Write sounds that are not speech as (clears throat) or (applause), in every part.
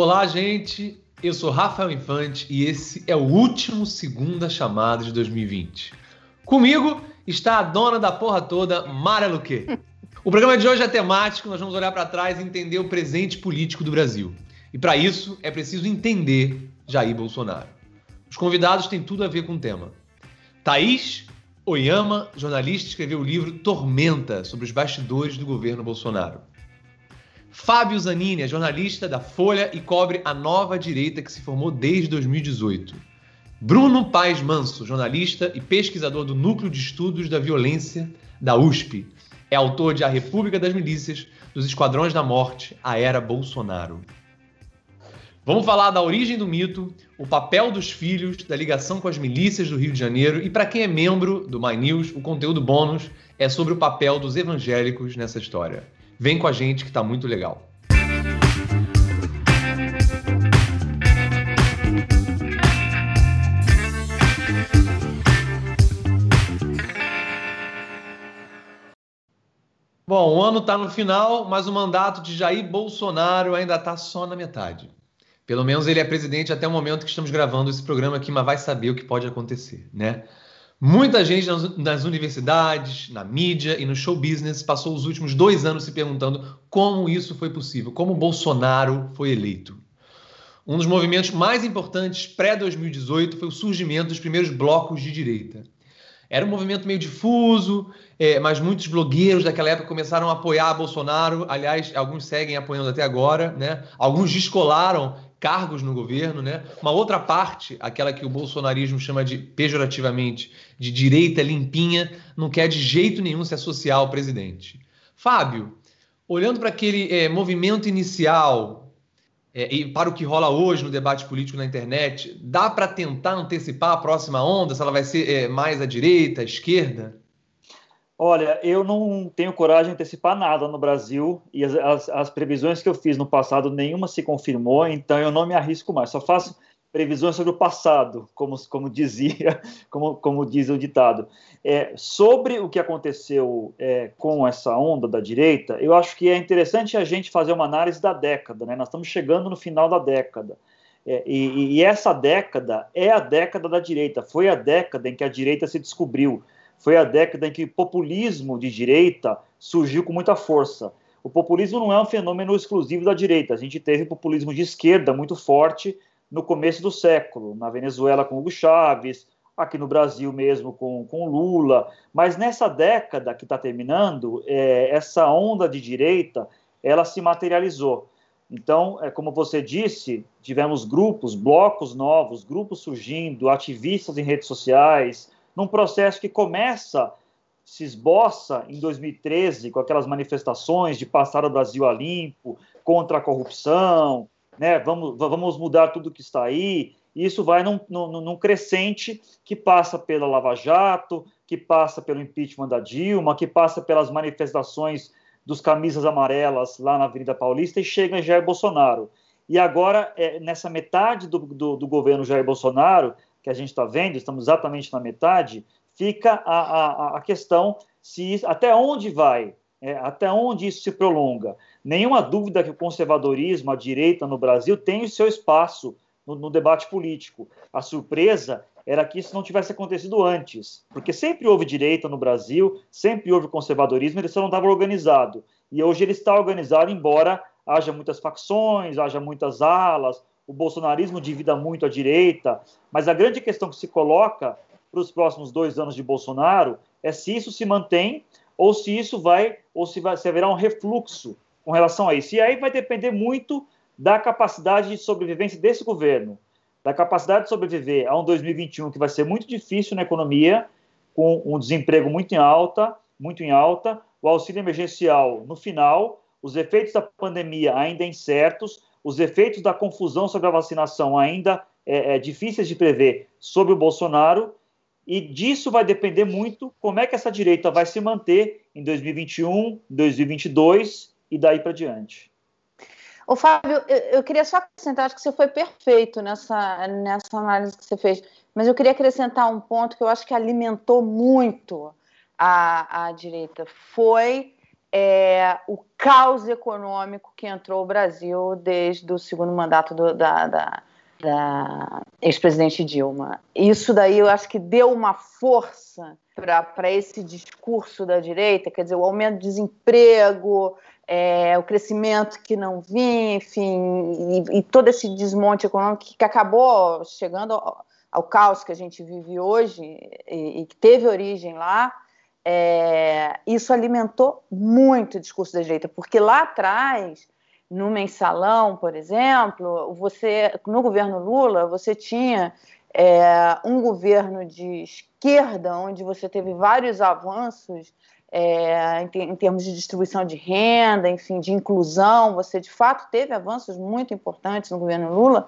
Olá, gente. Eu sou Rafael Infante e esse é o último Segunda Chamada de 2020. Comigo está a dona da porra toda, Mara Luque. O programa de hoje é temático, nós vamos olhar para trás e entender o presente político do Brasil. E para isso é preciso entender Jair Bolsonaro. Os convidados têm tudo a ver com o tema. Thaís Oyama, jornalista, escreveu o livro Tormenta sobre os bastidores do governo Bolsonaro. Fábio Zanini é jornalista da Folha e cobre a nova direita que se formou desde 2018. Bruno Paes Manso, jornalista e pesquisador do Núcleo de Estudos da Violência da USP. É autor de A República das Milícias, dos Esquadrões da Morte, a Era Bolsonaro. Vamos falar da origem do mito, o papel dos filhos, da ligação com as milícias do Rio de Janeiro e para quem é membro do My News, o conteúdo bônus é sobre o papel dos evangélicos nessa história. Vem com a gente que está muito legal. Bom, o ano está no final, mas o mandato de Jair Bolsonaro ainda está só na metade. Pelo menos ele é presidente até o momento que estamos gravando esse programa aqui, mas vai saber o que pode acontecer, né? Muita gente nas, universidades, na mídia e no show business passou os últimos dois anos se perguntando como isso foi possível, como Bolsonaro foi eleito. Um dos movimentos mais importantes pré-2018 foi o surgimento dos primeiros blocos de direita. Era um movimento meio difuso, é, mas muitos blogueiros daquela época começaram a apoiar Bolsonaro. Aliás, alguns seguem apoiando até agora, né? Alguns descolaram cargos no governo, né? Uma outra parte, aquela que o bolsonarismo chama de pejorativamente de direita limpinha, não quer de jeito nenhum se associar ao presidente. Fábio, olhando para aquele é, movimento inicial é, e para o que rola hoje no debate político na internet, dá para tentar antecipar a próxima onda? Se ela vai ser é, mais à direita, à esquerda? Olha, eu não tenho coragem de antecipar nada no Brasil e as, as, as, previsões que eu fiz no passado, nenhuma se confirmou, então eu não me arrisco mais. Só faço previsões sobre o passado, como, como dizia, (laughs) como, como diz o ditado. É, sobre o que aconteceu é, com essa onda da direita, eu acho que é interessante a gente fazer uma análise da década. Né? Nós estamos chegando no final da década. É, e, e essa década é a década da direita, foi a década em que a direita se descobriu foi a década em que o populismo de direita surgiu com muita força. O populismo não é um fenômeno exclusivo da direita. A gente teve populismo de esquerda muito forte no começo do século, na Venezuela com Hugo Chávez, aqui no Brasil mesmo com, com Lula. Mas nessa década que está terminando, é, essa onda de direita ela se materializou. Então, é, como você disse, tivemos grupos, blocos novos, grupos surgindo, ativistas em redes sociais, num processo que começa, se esboça em 2013, com aquelas manifestações de passar o Brasil a limpo, contra a corrupção, né? vamos, vamos mudar tudo que está aí. E isso vai num, num, num crescente que passa pela Lava Jato, que passa pelo impeachment da Dilma, que passa pelas manifestações dos camisas amarelas lá na Avenida Paulista e chega em Jair Bolsonaro. E agora, é, nessa metade do, do, do, governo Jair Bolsonaro, que a gente está vendo, estamos exatamente na metade, fica a, a, a questão se até onde vai, é, até onde isso se prolonga. Nenhuma dúvida que o conservadorismo, a direita no Brasil, tem o seu espaço no, no debate político. A surpresa era que isso não tivesse acontecido antes, porque sempre houve direita no Brasil, sempre houve conservadorismo, ele só não estava organizado. E hoje ele está organizado, embora haja muitas facções, haja muitas alas, o bolsonarismo divida muito a direita, mas a grande questão que se coloca para os próximos dois anos de Bolsonaro é se isso se mantém ou se isso vai, ou se, vai, se haverá um refluxo com relação a isso. E aí vai depender muito da capacidade de sobrevivência desse governo, da capacidade de sobreviver a um 2021 que vai ser muito difícil na economia, com um desemprego muito em alta, muito em alta, o auxílio emergencial no final, os efeitos da pandemia ainda incertos, os efeitos da confusão sobre a vacinação ainda é, é, difíceis de prever sobre o Bolsonaro, e disso vai depender muito como é que essa direita vai se manter em 2021, 2022 e daí para diante. Ô, Fábio, eu, eu, queria só acrescentar, acho que você foi perfeito nessa, nessa análise que você fez, mas eu queria acrescentar um ponto que eu acho que alimentou muito a, a direita, foi é, o caos econômico que entrou o Brasil desde o segundo mandato do, da, da, da ex-presidente Dilma. Isso daí eu acho que deu uma força para esse discurso da direita, quer dizer, o aumento do desemprego, é, o crescimento que não vinha, enfim, e, e, todo esse desmonte econômico que acabou chegando ao, ao caos que a gente vive hoje e, e que teve origem lá, é, isso alimentou muito o discurso da direita, porque lá atrás, no mensalão, por exemplo, você no governo Lula, você tinha é, um governo de esquerda, onde você teve vários avanços é, em, em, termos de distribuição de renda, enfim, de inclusão, você de fato teve avanços muito importantes no governo Lula,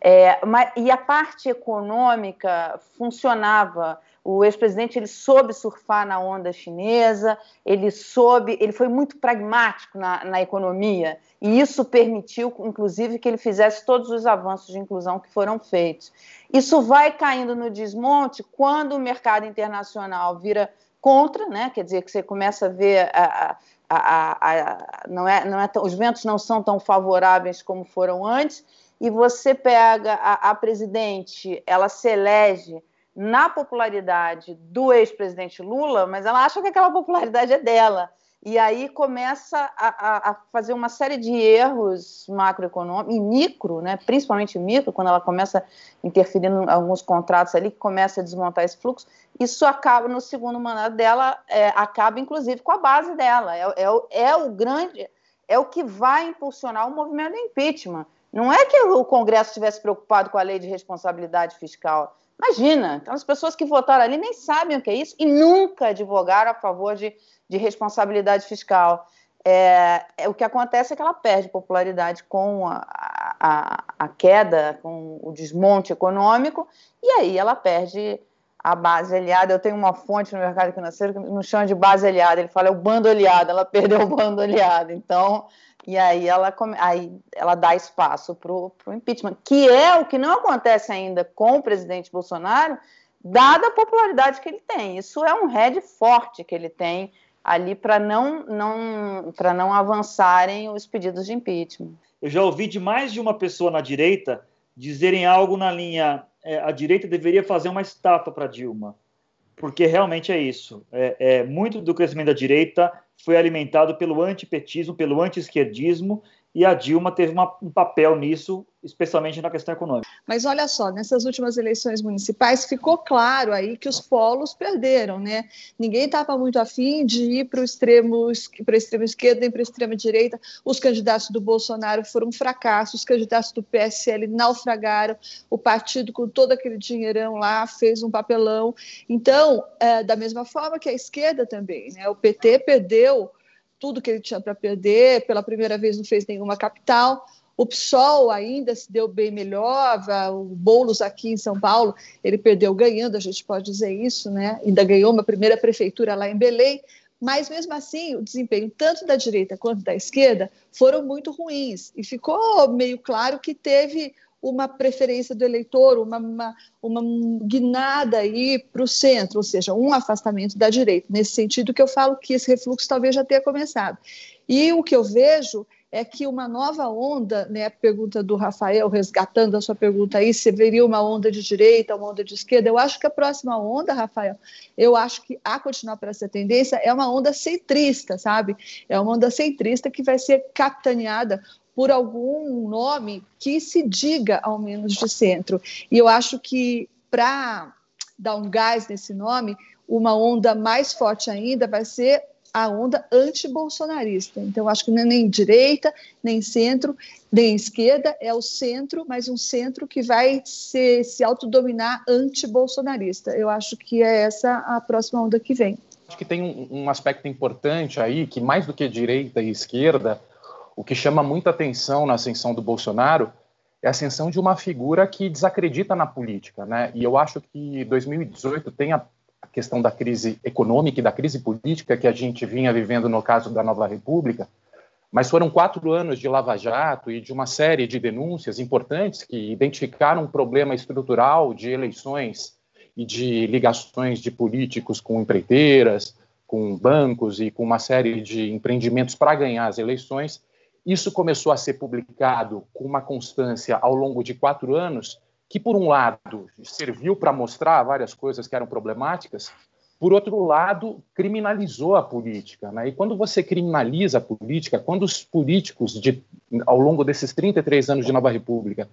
é, mas, e a parte econômica funcionava o ex-presidente ele soube surfar na onda chinesa, ele soube, ele foi muito pragmático na, na, economia e isso permitiu, inclusive, que ele fizesse todos os avanços de inclusão que foram feitos. Isso vai caindo no desmonte quando o mercado internacional vira contra, né? Quer dizer que você começa a ver a, a, a, a não é, não é os ventos não são tão favoráveis como foram antes e você pega a presidente, ela se elege na popularidade do ex-presidente Lula, mas ela acha que aquela popularidade é dela. E aí começa a, a, a fazer uma série de erros macroeconômicos, e micro, né, principalmente micro, quando ela começa a interferir em alguns contratos ali, que começa a desmontar esse fluxo. Isso acaba, no segundo mandato dela, é, acaba inclusive com a base dela. É, é, é o grande, é o que vai impulsionar o movimento do impeachment. Não é que o Congresso estivesse preocupado com a lei de responsabilidade fiscal. Imagina, aquelas pessoas que votaram ali nem sabem o que é isso e nunca advogaram a favor de, de responsabilidade fiscal. É, é, o que acontece é que ela perde popularidade com a, a, a, queda, com o desmonte econômico, e aí ela perde a base aliada. Eu tenho uma fonte no mercado financeiro que não chama de base aliada, ele fala é o bando aliado, ela (laughs) perdeu o bando aliado. Então, e aí ela, aí ela dá espaço para o impeachment, que é o que não acontece ainda com o presidente Bolsonaro, dada a popularidade que ele tem. Isso é um head forte que ele tem ali para não, não, não avançarem os pedidos de impeachment. Eu já ouvi de mais de uma pessoa na direita dizerem algo na linha: é, a direita deveria fazer uma estátua para Dilma, porque realmente é isso. É, é, muito do crescimento da direita foi alimentado pelo antipetismo, pelo anti-esquerdismo, e a Dilma teve uma, um papel nisso, especialmente na questão econômica. Mas olha só, nessas últimas eleições municipais ficou claro aí que os polos perderam, né? Ninguém estava muito afim de ir para o extremo, para esquerda nem para a extrema direita. Os candidatos do Bolsonaro foram um fracasso, os candidatos do PSL naufragaram, o partido com todo aquele dinheirão lá fez um papelão. Então, é, da mesma forma que a esquerda também, né? O PT perdeu tudo que ele tinha para perder, pela primeira vez não fez nenhuma capital. O PSOL ainda se deu bem melhor, o Boulos aqui em São Paulo, ele perdeu ganhando, a gente pode dizer isso, né? Ainda ganhou uma primeira prefeitura lá em Belém, mas mesmo assim o desempenho tanto da direita quanto da esquerda foram muito ruins e ficou meio claro que teve uma preferência do eleitor, uma, uma, uma guinada aí para o centro, ou seja, um afastamento da direita. Nesse sentido que eu falo que esse refluxo talvez já tenha começado. E o que eu vejo é que uma nova onda, né, a pergunta do Rafael, resgatando a sua pergunta aí, se veria uma onda de direita, uma onda de esquerda, eu acho que a próxima onda, Rafael, eu acho que a continuar para essa tendência é uma onda centrista, sabe? É uma onda centrista que vai ser capitaneada por algum nome que se diga ao menos de centro. E eu acho que para dar um gás nesse nome, uma onda mais forte ainda vai ser a onda anti-bolsonarista. Então, acho que não é nem direita, nem centro, nem esquerda, é o centro, mas um centro que vai se, se autodominar anti-bolsonarista. Eu acho que é essa a próxima onda que vem. Acho que tem um, um aspecto importante aí, que mais do que direita e esquerda, o que chama muita atenção na ascensão do Bolsonaro é a ascensão de uma figura que desacredita na política, né? E eu acho que 2018 tem a questão da crise econômica e da crise política que a gente vinha vivendo no caso da Nova República, mas foram quatro anos de Lava Jato e de uma série de denúncias importantes que identificaram um problema estrutural de eleições e de ligações de políticos com empreiteiras, com bancos e com uma série de empreendimentos para ganhar as eleições. Isso começou a ser publicado com uma constância ao longo de quatro anos, que, por um lado, serviu para mostrar várias coisas que eram problemáticas, por outro lado, criminalizou a política. Né? E quando você criminaliza a política, quando os políticos, de, ao longo desses 33 anos de Nova República,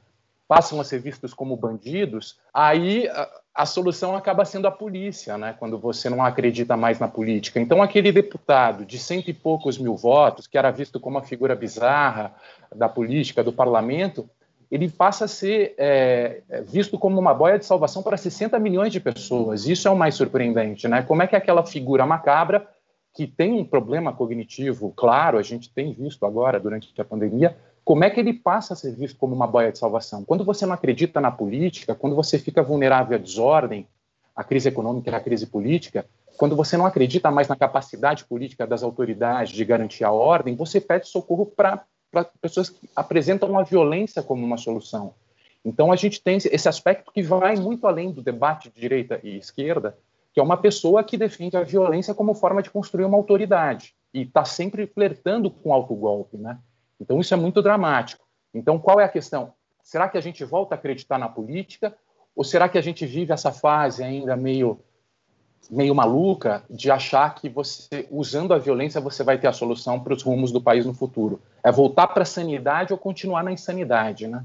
passam a ser vistos como bandidos, aí a, a, solução acaba sendo a polícia, né? quando você não acredita mais na política. Então, aquele deputado de cento e poucos mil votos, que era visto como uma figura bizarra da política, do parlamento, ele passa a ser é, é, visto como uma boia de salvação para 60 milhões de pessoas. Isso é o mais surpreendente, né? Como é que aquela figura macabra, que tem um problema cognitivo, claro, a gente tem visto agora durante a pandemia, como é que ele passa a ser visto como uma boia de salvação? Quando você não acredita na política, quando você fica vulnerável à desordem, à crise econômica à crise política, quando você não acredita mais na capacidade política das autoridades de garantir a ordem, você pede socorro para para pessoas que apresentam a violência como uma solução. Então a gente tem esse aspecto que vai muito além do debate de direita e esquerda, que é uma pessoa que defende a violência como forma de construir uma autoridade e está sempre flertando com autogolpe, né? Então isso é muito dramático. Então qual é a questão? Será que a gente volta a acreditar na política ou será que a gente vive essa fase ainda meio meio maluca de achar que você, usando a violência, você vai ter a solução para os rumos do país no futuro. É voltar para a sanidade ou continuar na insanidade, né?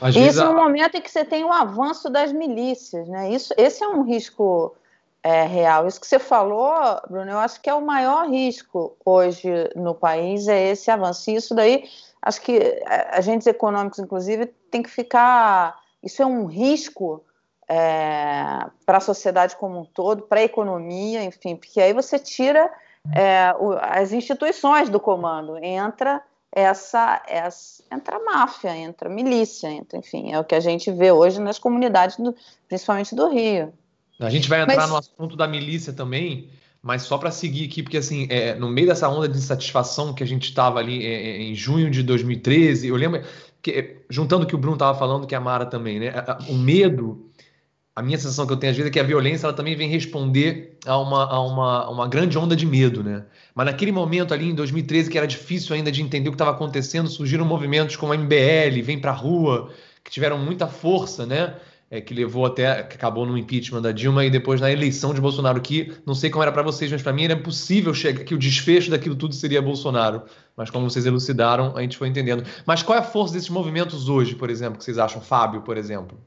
Às Isso a... no momento em que você tem o avanço das milícias, né? Isso, esse é um risco é, real. Isso que você falou, Bruno, eu acho que é o maior risco hoje no país, é esse avanço. E isso daí, acho que é, agentes econômicos, inclusive, tem que ficar... Isso é um risco é, para a sociedade como um todo, para a economia, enfim, porque aí você tira é, o, as instituições do comando, entra essa, essa, entra máfia, entra milícia, entra, enfim, é o que a gente vê hoje nas comunidades, do, principalmente do Rio. A gente vai entrar mas... no assunto da milícia também, mas só para seguir aqui, porque assim, é, no meio dessa onda de insatisfação que a gente estava ali é, é, em junho de 2013, eu lembro que, juntando o que o Bruno estava falando, que a Mara também, né? O medo a minha sensação que eu tenho às vezes é que a violência ela também vem responder a uma, a uma, uma grande onda de medo, né? Mas naquele momento ali em 2013 que era difícil ainda de entender o que estava acontecendo, surgiram movimentos como a MBL, Vem Pra Rua, que tiveram muita força, né? É, que levou até, que acabou no impeachment da Dilma e depois na eleição de Bolsonaro, que não sei como era para vocês, mas para mim era impossível chegar que o desfecho daquilo tudo seria Bolsonaro. Mas como vocês elucidaram, a gente foi entendendo. Mas qual é a força desses movimentos hoje, por exemplo, que vocês acham, Fábio, por exemplo?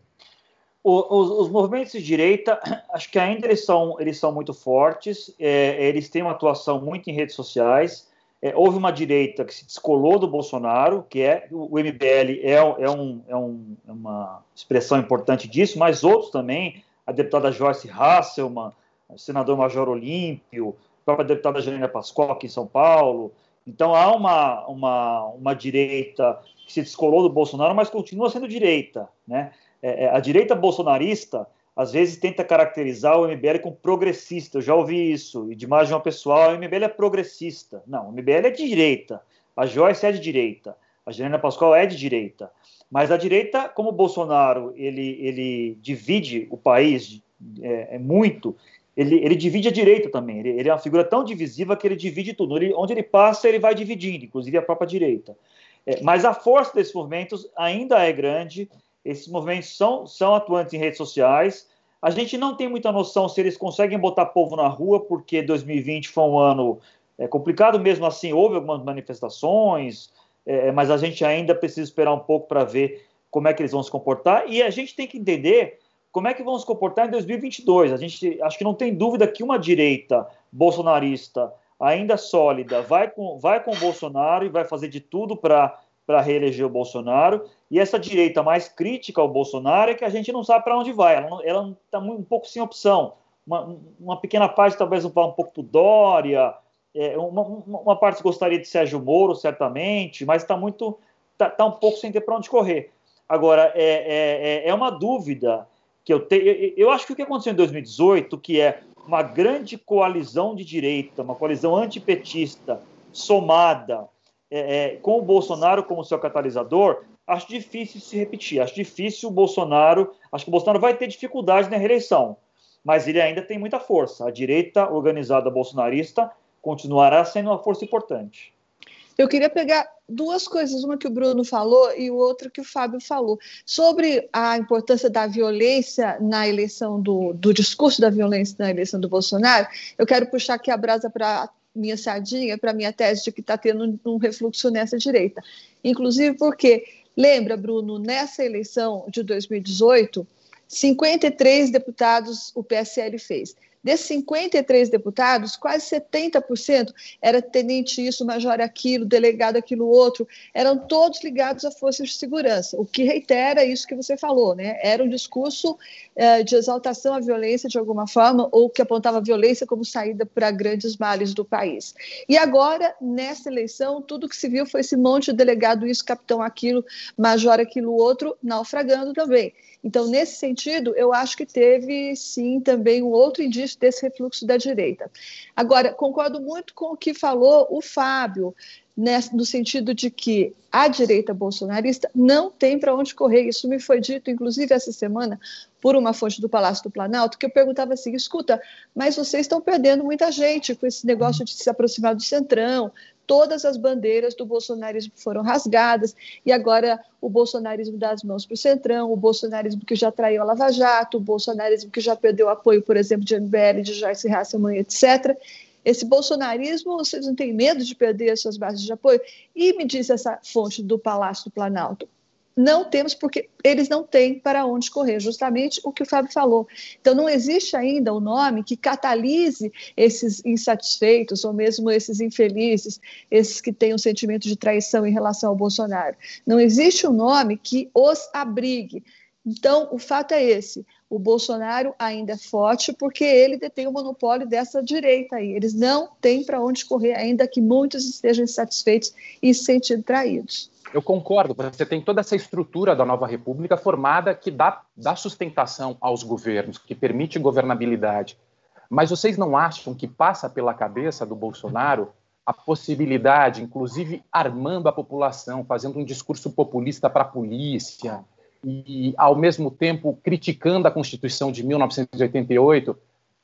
Os, os, movimentos de direita, (clears throat) acho que ainda eles são, eles são muito fortes, é, eles têm uma atuação muito em redes sociais. É, houve uma direita que se descolou do Bolsonaro, que é o MBL é, é, um, é, um, é uma expressão importante disso, mas outros também, a deputada Joyce Hasselman, o senador Major Olímpio, a própria deputada Janina Pascoal aqui em São Paulo. Então há uma, uma, uma direita que se descolou do Bolsonaro, mas continua sendo direita, né? É, é, a direita bolsonarista às vezes tenta caracterizar o MBL como progressista. Eu já ouvi isso, e de mais de uma pessoa, o MBL é progressista. Não, o MBL é de direita. A Joyce é de direita. A Janina Pascoal é de direita. Mas a direita, como o Bolsonaro, ele, ele divide o país é, é muito, ele, ele, divide a direita também. Ele, ele, é uma figura tão divisiva que ele divide tudo. Ele, onde ele passa, ele vai dividindo, inclusive a própria direita. É, mas a força desses movimentos ainda é grande esses movimentos são, são atuantes em redes sociais. A gente não tem muita noção se eles conseguem botar povo na rua, porque 2020 foi um ano é, complicado, mesmo assim houve algumas manifestações, é, mas a gente ainda precisa esperar um pouco para ver como é que eles vão se comportar. E a gente tem que entender como é que vão se comportar em 2022. A gente acho que não tem dúvida que uma direita bolsonarista ainda sólida vai com, vai com o Bolsonaro e vai fazer de tudo para para reeleger o Bolsonaro. E essa direita mais crítica ao Bolsonaro é que a gente não sabe para onde vai. Ela está um pouco sem opção. Uma, uma, pequena parte talvez vá um pouco para Dória, é, uma, uma, parte gostaria de Sérgio Moro, certamente, mas está muito. Está tá um pouco sem ter para onde correr. Agora, é, é, é, é uma dúvida que eu tenho. Eu acho que o que aconteceu em 2018, que é uma grande coalizão de direita, uma coalizão antipetista somada é, é, com o Bolsonaro como seu catalisador, acho difícil se repetir. Acho difícil o Bolsonaro. Acho que o Bolsonaro vai ter dificuldade na reeleição. mas ele ainda tem muita força. A direita organizada bolsonarista continuará sendo uma força importante. Eu queria pegar duas coisas, uma que o Bruno falou e outra que o Fábio falou. Sobre a importância da violência na eleição do, do discurso da violência na eleição do Bolsonaro, eu quero puxar aqui a brasa para minha sardinha, para minha tese de que está tendo um, refluxo nessa direita. Inclusive porque, lembra, Bruno, nessa eleição de 2018, 53 deputados o PSL fez. Desses 53 deputados, quase 70% era tenente isso, major aquilo, delegado aquilo outro, eram todos ligados a forças de segurança, o que reitera isso que você falou, né? Era um discurso eh, de exaltação à violência de alguma forma, ou que apontava a violência como saída para grandes males do país. E agora, nessa eleição, tudo que se viu foi esse monte de delegado isso, capitão aquilo, major aquilo outro, naufragando também. Então, nesse sentido, eu acho que teve sim também um outro indício desse refluxo da direita. Agora, concordo muito com o que falou o Fábio, no sentido de que a direita bolsonarista não tem para onde correr. Isso me foi dito, inclusive, essa semana, por uma fonte do Palácio do Planalto, que eu perguntava assim: escuta, mas vocês estão perdendo muita gente com esse negócio de se aproximar do centrão, todas as bandeiras do bolsonarismo foram rasgadas, e agora o bolsonarismo dá as mãos para o Centrão, o bolsonarismo que já traiu a Lava Jato, o bolsonarismo que já perdeu apoio, por exemplo, de MBL, de Joyce Hasselmann, etc. Esse bolsonarismo, vocês não têm medo de perder as suas bases de apoio? E me diz essa fonte do Palácio do Planalto, não temos porque eles não têm para onde correr, justamente o que o Fábio falou. Então, não existe ainda um nome que catalise esses insatisfeitos ou mesmo esses infelizes, esses que têm um sentimento de traição em relação ao Bolsonaro. Não existe um nome que os abrigue. Então, o fato é esse: o Bolsonaro ainda é forte porque ele detém o monopólio dessa direita aí. Eles não têm para onde correr, ainda que muitos estejam insatisfeitos e se sentindo traídos. Eu concordo, você tem toda essa estrutura da nova república formada que dá, dá sustentação aos governos, que permite governabilidade. Mas vocês não acham que passa pela cabeça do Bolsonaro a possibilidade, inclusive armando a população, fazendo um discurso populista para a polícia e, ao mesmo tempo, criticando a Constituição de 1988,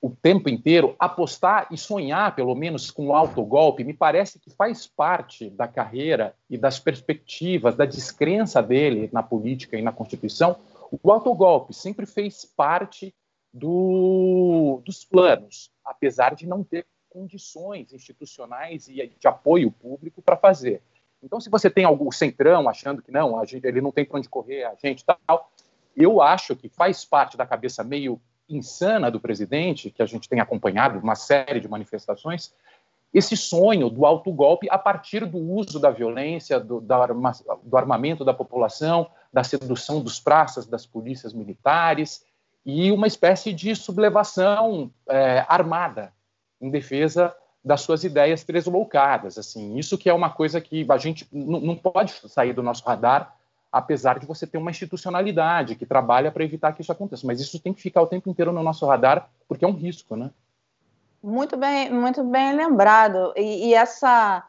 o tempo inteiro, apostar e sonhar, pelo menos, com o autogolpe, me parece que faz parte da carreira e das perspectivas, da descrença dele na política e na Constituição. O autogolpe sempre fez parte do, dos planos, apesar de não ter condições institucionais e de apoio público para fazer. Então, se você tem algum centrão achando que não, gente, ele não tem para onde correr, a gente tal, eu acho que faz parte da cabeça meio insana do presidente, que a gente tem acompanhado, uma série de manifestações, esse sonho do autogolpe a partir do uso da violência, do, do armamento da população, da sedução dos praças, das polícias militares, e uma espécie de sublevação é, armada em defesa das suas ideias tresloucadas. Assim, isso que é uma coisa que a gente não pode sair do nosso radar apesar de você ter uma institucionalidade que trabalha para evitar que isso aconteça. Mas isso tem que ficar o tempo inteiro no nosso radar, porque é um risco, né? Muito bem, muito bem lembrado. E, e essa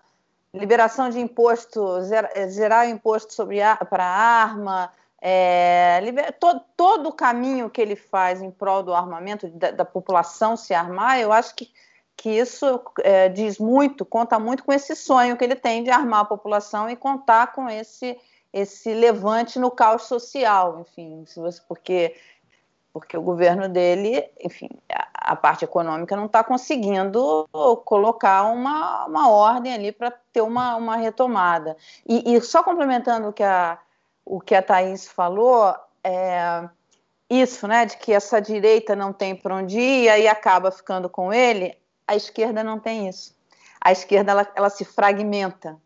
liberação de imposto, zerar o imposto sobre para arma, é, liber, to, todo o caminho que ele faz em prol do armamento, da, da população se armar, eu acho que, que isso é, diz muito, conta muito com esse sonho que ele tem de armar a população e contar com esse esse levante no caos social, enfim, porque porque o governo dele, enfim, a, a parte econômica não está conseguindo colocar uma, uma ordem ali para ter uma, uma retomada. E, e, só complementando o que a, o que a Thaís falou, é, isso, né, de que essa direita não tem para onde ir e acaba ficando com ele, a esquerda não tem isso. A esquerda ela, ela se fragmenta.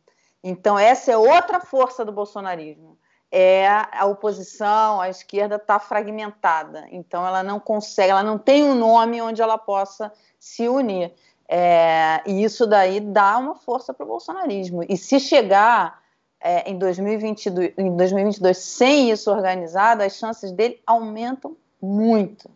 Então, essa é outra força do bolsonarismo. É a oposição, a esquerda está fragmentada. Então, ela não consegue, ela não tem um nome onde ela possa se unir. É, e isso daí dá uma força para o bolsonarismo. E se chegar é, em, 2022, em 2022 sem isso organizado, as chances dele aumentam muito.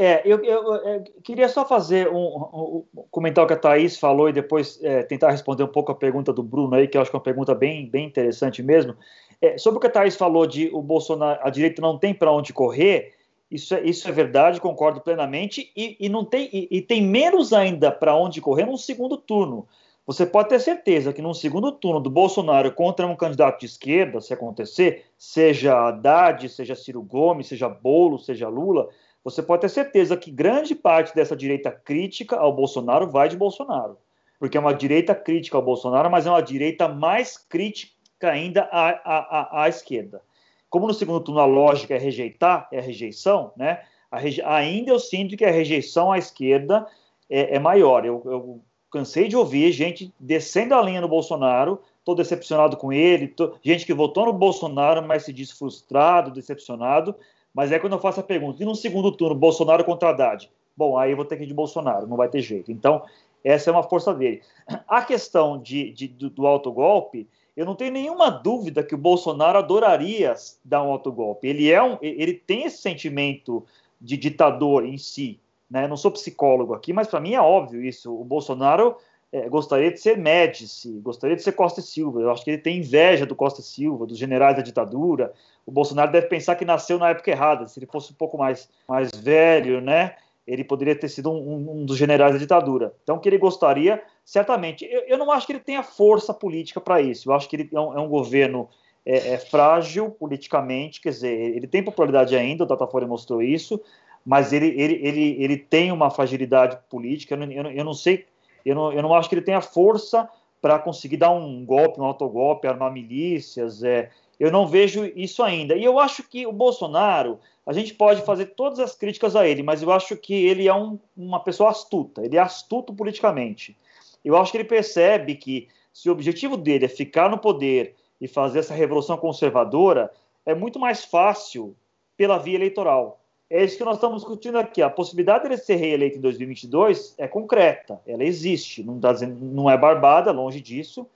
É, eu, eu, eu, queria só fazer um, um, comentar o que a Thaís falou e depois é, tentar responder um pouco a pergunta do Bruno aí, que eu acho que é uma pergunta bem, bem interessante mesmo. É, sobre o que a Thaís falou de o Bolsonaro, a direita não tem para onde correr, Isso é, isso é verdade, concordo plenamente, e, e não tem, e, e tem menos ainda para onde correr num segundo turno. Você pode ter certeza que num segundo turno do Bolsonaro contra um candidato de esquerda, se acontecer, seja Haddad, seja Ciro Gomes, seja Bolo, seja Lula, você pode ter certeza que grande parte dessa direita crítica ao Bolsonaro vai de Bolsonaro. Porque é uma direita crítica ao Bolsonaro, mas é uma direita mais crítica ainda à, à, à esquerda. Como no segundo turno a lógica é rejeitar, é a rejeição, né? A reje... Ainda eu sinto que a rejeição à esquerda é, é maior. Eu, eu, cansei de ouvir gente descendo a linha no Bolsonaro, estou decepcionado com ele, tô... gente que votou no Bolsonaro, mas se diz frustrado, decepcionado. Mas é quando eu faço a pergunta, e no segundo turno, Bolsonaro contra Haddad? Bom, aí eu vou ter que ir de Bolsonaro, não vai ter jeito. Então, essa é uma força dele. A questão de, de do, do autogolpe, eu não tenho nenhuma dúvida que o Bolsonaro adoraria dar um autogolpe. Ele é um, ele tem esse sentimento de ditador em si. Né? Não sou psicólogo aqui, mas para mim é óbvio isso. O Bolsonaro é, gostaria de ser Médici, gostaria de ser Costa e Silva. Eu acho que ele tem inveja do Costa e Silva, dos generais da ditadura. O Bolsonaro deve pensar que nasceu na época errada. Se ele fosse um pouco mais, mais velho, né? ele poderia ter sido um, um, dos generais da ditadura. Então, que ele gostaria, certamente. Eu, eu não acho que ele tenha força política para isso. Eu acho que ele é um, é um governo é, é, frágil politicamente, quer dizer, ele tem popularidade ainda, o Datafolha mostrou isso, mas ele, ele, ele, ele tem uma fragilidade política. Eu eu não sei, eu não, eu não acho que ele tenha força para conseguir dar um golpe, um autogolpe, armar milícias. É, eu não vejo isso ainda. E eu acho que o Bolsonaro a gente pode fazer todas as críticas a ele, mas eu acho que ele é um, uma pessoa astuta, ele é astuto politicamente. Eu acho que ele percebe que se o objetivo dele é ficar no poder e fazer essa revolução conservadora, é muito mais fácil pela via eleitoral. É isso que nós estamos discutindo aqui. A possibilidade dele ser reeleito em 2022 é concreta, ela existe. Não, tá dizendo, não é barbada, longe disso,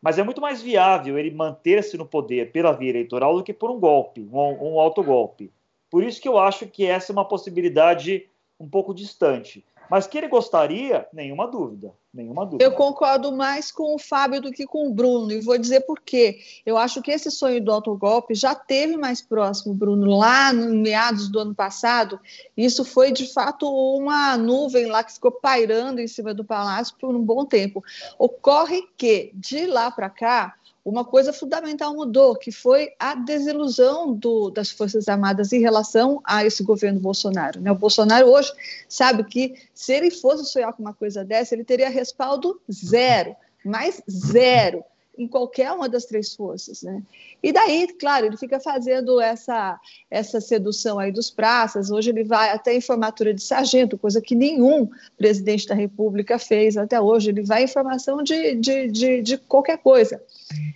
mas é muito mais viável ele manter-se no poder pela via eleitoral do que por um golpe, um, um autogolpe. Por isso que eu acho que essa é uma possibilidade um pouco distante. Mas que ele gostaria, nenhuma dúvida, nenhuma dúvida. Eu concordo mais com o Fábio do que com o Bruno, e vou dizer por quê. Eu acho que esse sonho do autogolpe já teve mais próximo, Bruno, lá no meados do ano passado. Isso foi, de fato, uma nuvem lá que ficou pairando em cima do palácio por um bom tempo. Ocorre que, de lá para cá, uma coisa fundamental mudou, que foi a desilusão do, das Forças Armadas em relação a esse governo Bolsonaro. Né? O Bolsonaro hoje sabe que se ele fosse sonhar com uma coisa dessa, ele teria respaldo zero, mais zero em qualquer uma das três forças, né? E daí, claro, ele fica fazendo essa essa sedução aí dos praças. Hoje ele vai até em formatura de sargento, coisa que nenhum presidente da República fez até hoje. Ele vai em formação de, de, de, de qualquer coisa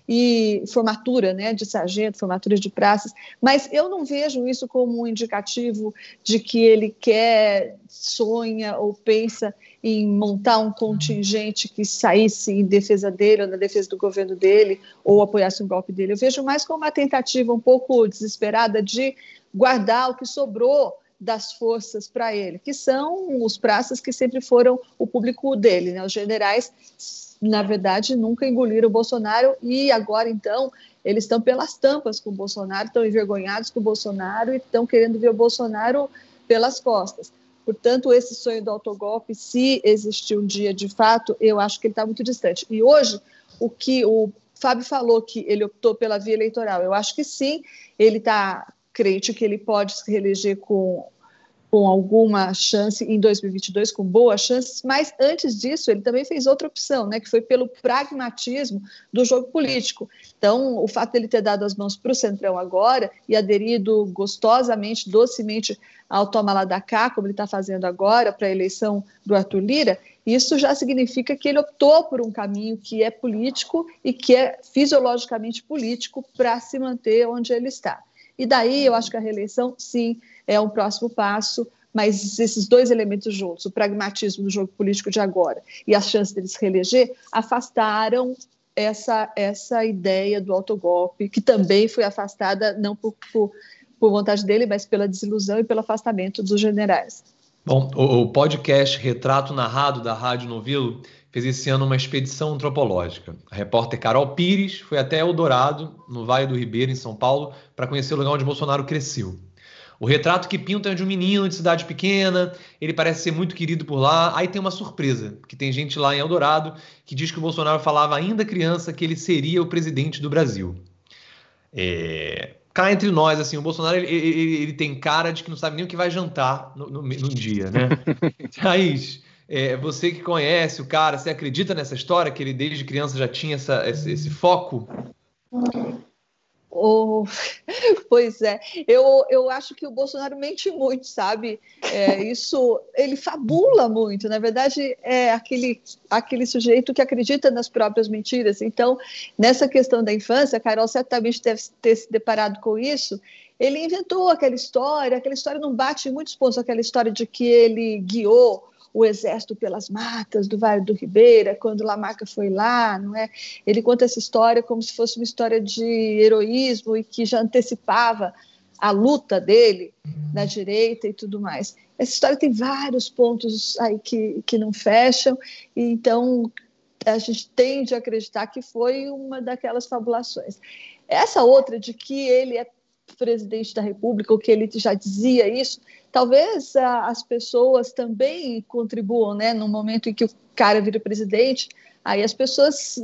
e formatura, né, de sargento, formatura de praças. Mas eu não vejo isso como um indicativo de que ele quer, sonha ou pensa em montar um contingente que saísse em defesa dele ou na defesa do governo dele ou apoiasse um golpe dele. Eu vejo mais como uma tentativa um pouco desesperada de guardar o que sobrou das forças para ele, que são os praças que sempre foram o público dele, né? Os generais, na verdade, nunca engoliram o Bolsonaro e agora então eles estão pelas tampas com o Bolsonaro, estão envergonhados com o Bolsonaro e estão querendo ver o Bolsonaro pelas costas. Portanto, esse sonho do autogolpe, se existir um dia de fato, eu acho que ele está muito distante. E hoje, o que o Fábio falou que ele optou pela via eleitoral, eu acho que sim, ele está crente que ele pode se reeleger com com alguma chance em 2022, com boas chances, mas antes disso ele também fez outra opção, né, que foi pelo pragmatismo do jogo político. Então, o fato dele ter dado as mãos para o Centrão agora e aderido gostosamente, docemente ao toma lá da cá, como ele está fazendo agora para a eleição do Arthur Lira, isso já significa que ele optou por um caminho que é político e que é fisiologicamente político para se manter onde ele está. E daí eu acho que a reeleição, sim, é um próximo passo, mas esses dois elementos juntos, o pragmatismo do jogo político de agora e as chances dele se reeleger, afastaram essa, essa ideia do autogolpe, que também foi afastada não por, por, por vontade dele, mas pela desilusão e pelo afastamento dos generais. Bom, o, podcast Retrato Narrado da Rádio Novilo fez esse ano uma expedição antropológica. A repórter Carol Pires foi até Eldorado, no Vale do Ribeiro, em São Paulo, para conhecer o lugar onde Bolsonaro cresceu. O retrato que pintam é de um menino de cidade pequena, ele parece ser muito querido por lá. Aí tem uma surpresa, que tem gente lá em Eldorado que diz que o Bolsonaro falava ainda criança que ele seria o presidente do Brasil. É... Cá entre nós, assim, o Bolsonaro ele, ele, ele, tem cara de que não sabe nem o que vai jantar no, no, no dia, né? (laughs) Thaís, é, você que conhece o cara, você acredita nessa história que ele desde criança já tinha essa, esse, esse foco? Oh, (laughs) pois é, eu, eu acho que o Bolsonaro mente muito, sabe? É, isso ele fabula muito. Na verdade, é aquele, aquele sujeito que acredita nas próprias mentiras. Então, nessa questão da infância, a Carol certamente deve ter se deparado com isso. Ele inventou aquela história, aquela história não bate em muitos pontos, aquela história de que ele guiou o exército pelas matas do Vale do Ribeira, quando Lamarca foi lá, não é? Ele conta essa história como se fosse uma história de heroísmo e que já antecipava a luta dele na direita e tudo mais. Essa história tem vários pontos aí que, que não fecham, e então a gente tende a acreditar que foi uma daquelas fabulações. Essa outra de que ele é presidente da República, ou que ele já dizia isso, talvez a, as pessoas também contribuam, né? No momento em que o cara vira presidente, aí as pessoas,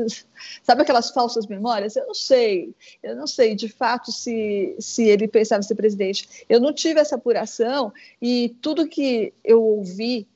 (laughs) sabe aquelas falsas memórias? Eu não sei, eu não sei de fato se, se ele pensava ser presidente. Eu não tive essa apuração e tudo que eu ouvi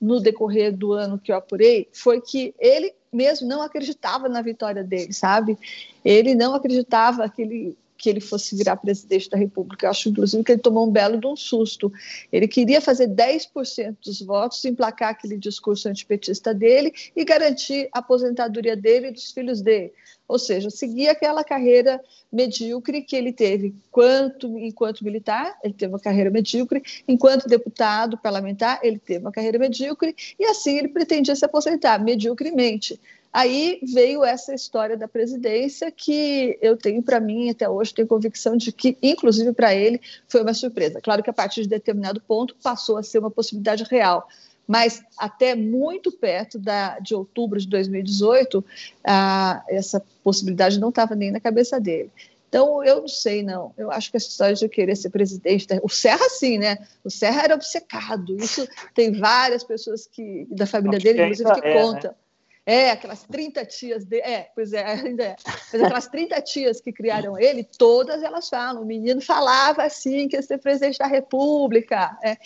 no decorrer do ano que eu apurei foi que ele mesmo não acreditava na vitória dele, sabe? Ele não acreditava que ele que ele fosse virar presidente da República. Eu acho, inclusive, que ele tomou um belo de um susto. Ele queria fazer 10% dos votos, emplacar aquele discurso antipetista dele e garantir a aposentadoria dele e dos filhos dele. Ou seja, seguir aquela carreira medíocre que ele teve quanto, enquanto militar, ele teve uma carreira medíocre, enquanto deputado parlamentar, ele teve uma carreira medíocre, e assim ele pretendia se aposentar, mediocremente. Aí veio essa história da presidência que eu tenho para mim até hoje tenho convicção de que, inclusive para ele, foi uma surpresa. Claro que a partir de determinado ponto passou a ser uma possibilidade real, mas até muito perto da, de outubro de 2018, ah, essa possibilidade não estava nem na cabeça dele. Então, eu não sei, não. Eu acho que essa história de querer ser presidente. O Serra, sim, né? O Serra era obcecado. Isso tem várias pessoas que, da família dele, inclusive, que é, né? contam. Né? É, aquelas 30 tias de... É, pois é, (laughs) ainda é. Mas aquelas 30 tias que criaram ele, todas elas falam. O menino falava assim, que ia ser presidente da República. É.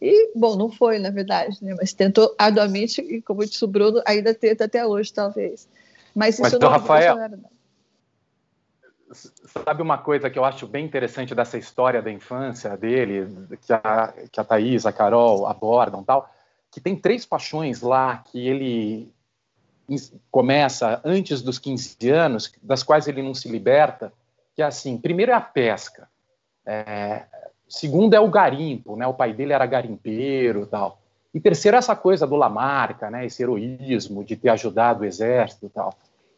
E, bom, não foi, na verdade, né? mas tentou arduamente, e como disse o Bruno, ainda tenta até hoje, talvez. Mas isso mas, não, Rafael, não Sabe uma coisa que eu acho bem interessante dessa história da infância dele, que a, que a Thaís, a Carol abordam tal, que tem três paixões lá que ele começa antes dos 15 anos, das quais ele não se liberta, que é assim, primeiro é a pesca, é, segundo é o garimpo, né, o pai dele era garimpeiro tal, e terceiro é essa coisa do Lamarca, né, esse heroísmo de ter ajudado o exército tal.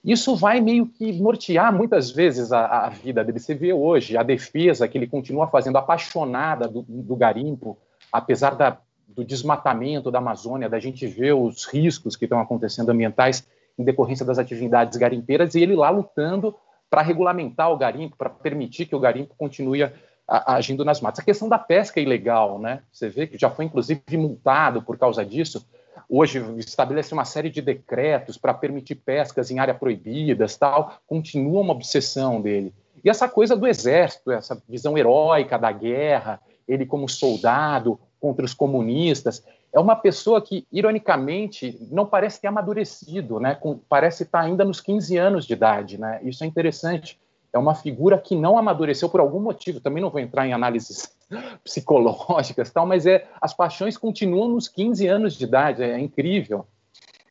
Isso vai meio que nortear muitas vezes a, a vida dele. Você vê hoje a defesa que ele continua fazendo apaixonada do, do garimpo, apesar da do desmatamento da Amazônia, da gente ver os riscos que estão acontecendo ambientais em decorrência das atividades garimpeiras e ele lá lutando para regulamentar o garimpo, para permitir que o garimpo continue a, a, agindo nas matas. A questão da pesca é ilegal, né? Você vê que já foi inclusive multado por causa disso. Hoje estabelece uma série de decretos para permitir pescas em áreas proibidas, tal. Continua uma obsessão dele. E essa coisa do exército, essa visão heróica da guerra, ele como soldado, contra os comunistas. É uma pessoa que, ironicamente, não parece ter amadurecido, né? Com, parece estar ainda nos 15 anos de idade. Né? Isso é interessante. É uma figura que não amadureceu por algum motivo. Também não vou entrar em análises (laughs) psicológicas, tal, mas é, as paixões continuam nos 15 anos de idade. É, é incrível.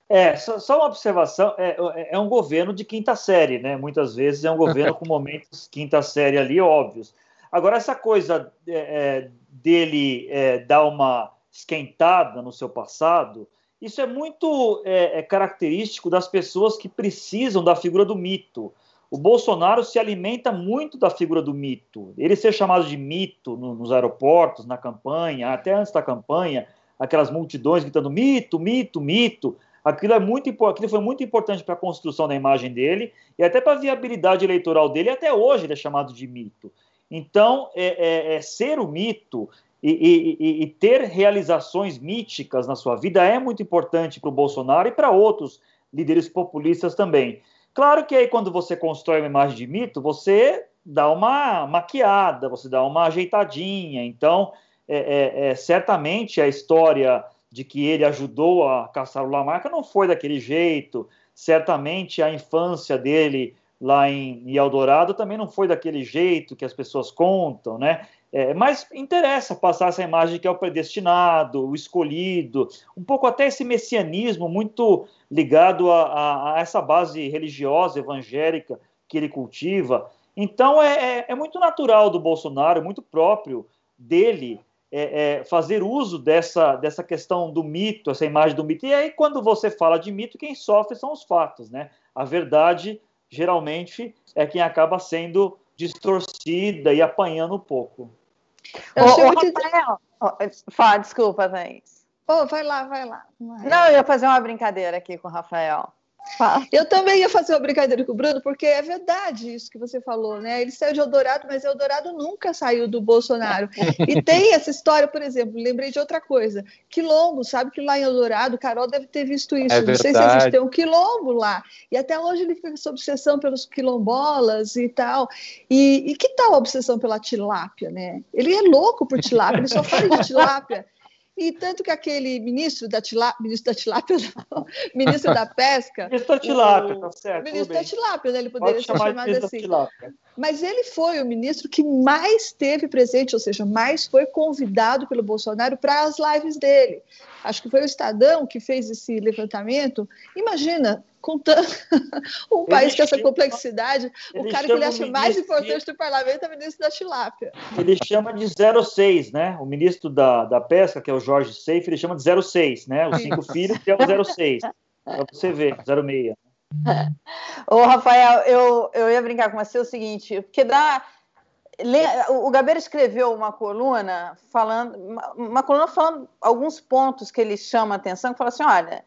É, só, só, uma observação, é, é, é, um governo de quinta série, né? Muitas vezes é um governo (laughs) com momentos quinta série ali óbvios. Agora, essa coisa é, é dele é, dar uma esquentada no seu passado, isso é muito é, é, característico das pessoas que precisam da figura do mito. O Bolsonaro se alimenta muito da figura do mito. Ele ser chamado de mito no, nos aeroportos, na campanha, até antes da campanha, aquelas multidões gritando mito, mito, mito. Aquilo, é muito, aquilo foi muito importante para a construção da imagem dele e até para a viabilidade eleitoral dele. Até hoje ele é chamado de mito. Então, é, é, é ser o mito e, e, e, ter realizações míticas na sua vida é muito importante para o Bolsonaro e para outros líderes populistas também. Claro que aí, quando você constrói uma imagem de mito, você dá uma maquiada, você dá uma ajeitadinha. Então, é, é, é, certamente a história de que ele ajudou a caçar o Lamarca não foi daquele jeito. Certamente a infância dele lá em, Eldorado também não foi daquele jeito que as pessoas contam, né? É, mas interessa passar essa imagem que é o predestinado, o escolhido, um pouco até esse messianismo muito ligado a, a, a essa base religiosa, evangélica que ele cultiva. Então é, é, é muito natural do Bolsonaro, muito próprio dele é, é, fazer uso dessa, dessa questão do mito, essa imagem do mito. E aí, quando você fala de mito, quem sofre são os fatos, né? A verdade, geralmente, é quem acaba sendo distorcida e apanhando um pouco. Eu ô, ô, que... Rafael, fala, desculpa, Thaís. Oh, vai lá, vai lá. Vai. Não, eu ia fazer uma brincadeira aqui com o Rafael. Eu também ia fazer uma brincadeira com o Bruno, porque é verdade isso que você falou, né? Ele saiu de Eldorado, mas Eldorado nunca saiu do Bolsonaro. E tem essa história, por exemplo, lembrei de outra coisa: quilombo, sabe que lá em Eldorado, Carol deve ter visto isso. É Não sei se existe tem um quilombo lá. E até hoje ele fica com essa obsessão pelos quilombolas e tal. E, e que tal a obsessão pela tilápia, né? Ele é louco por tilápia, ele só fala de tilápia. E tanto que aquele ministro da tilápia, ministro da tilápia, (laughs) não, ministro da pesca. ministro da tilápia, tá certo. Ministro da tilápia, né? Ele poderia ser chamado assim. Mas ele foi o ministro que mais teve presente, ou seja, mais foi convidado pelo Bolsonaro para as lives dele. Acho que foi o Estadão que fez esse levantamento. Imagina, contando (laughs) um país com essa complexidade, o cara que ele acha mais importante do parlamento é o ministro da tilápia. Ele chama de 06, né? O ministro da, da pesca, que é o Jorge Seif, ele chama de 06, né? Os cinco filhos que é o 06. Para você ver, 06. Ô, Rafael, eu, eu ia brincar com você o seguinte, porque dá. O Gabeira escreveu uma coluna falando, uma coluna falando alguns pontos que ele chama a atenção, que fala assim: olha,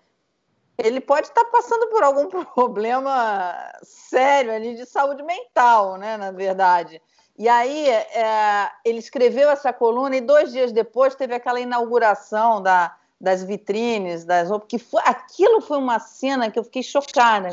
ele pode estar passando por algum (laughs) problema sério ali de saúde mental, né? Na verdade. E aí é, ele escreveu essa coluna e dois dias depois teve aquela inauguração da, das vitrines, das roupas, que foi, aquilo foi uma cena que eu fiquei chocada.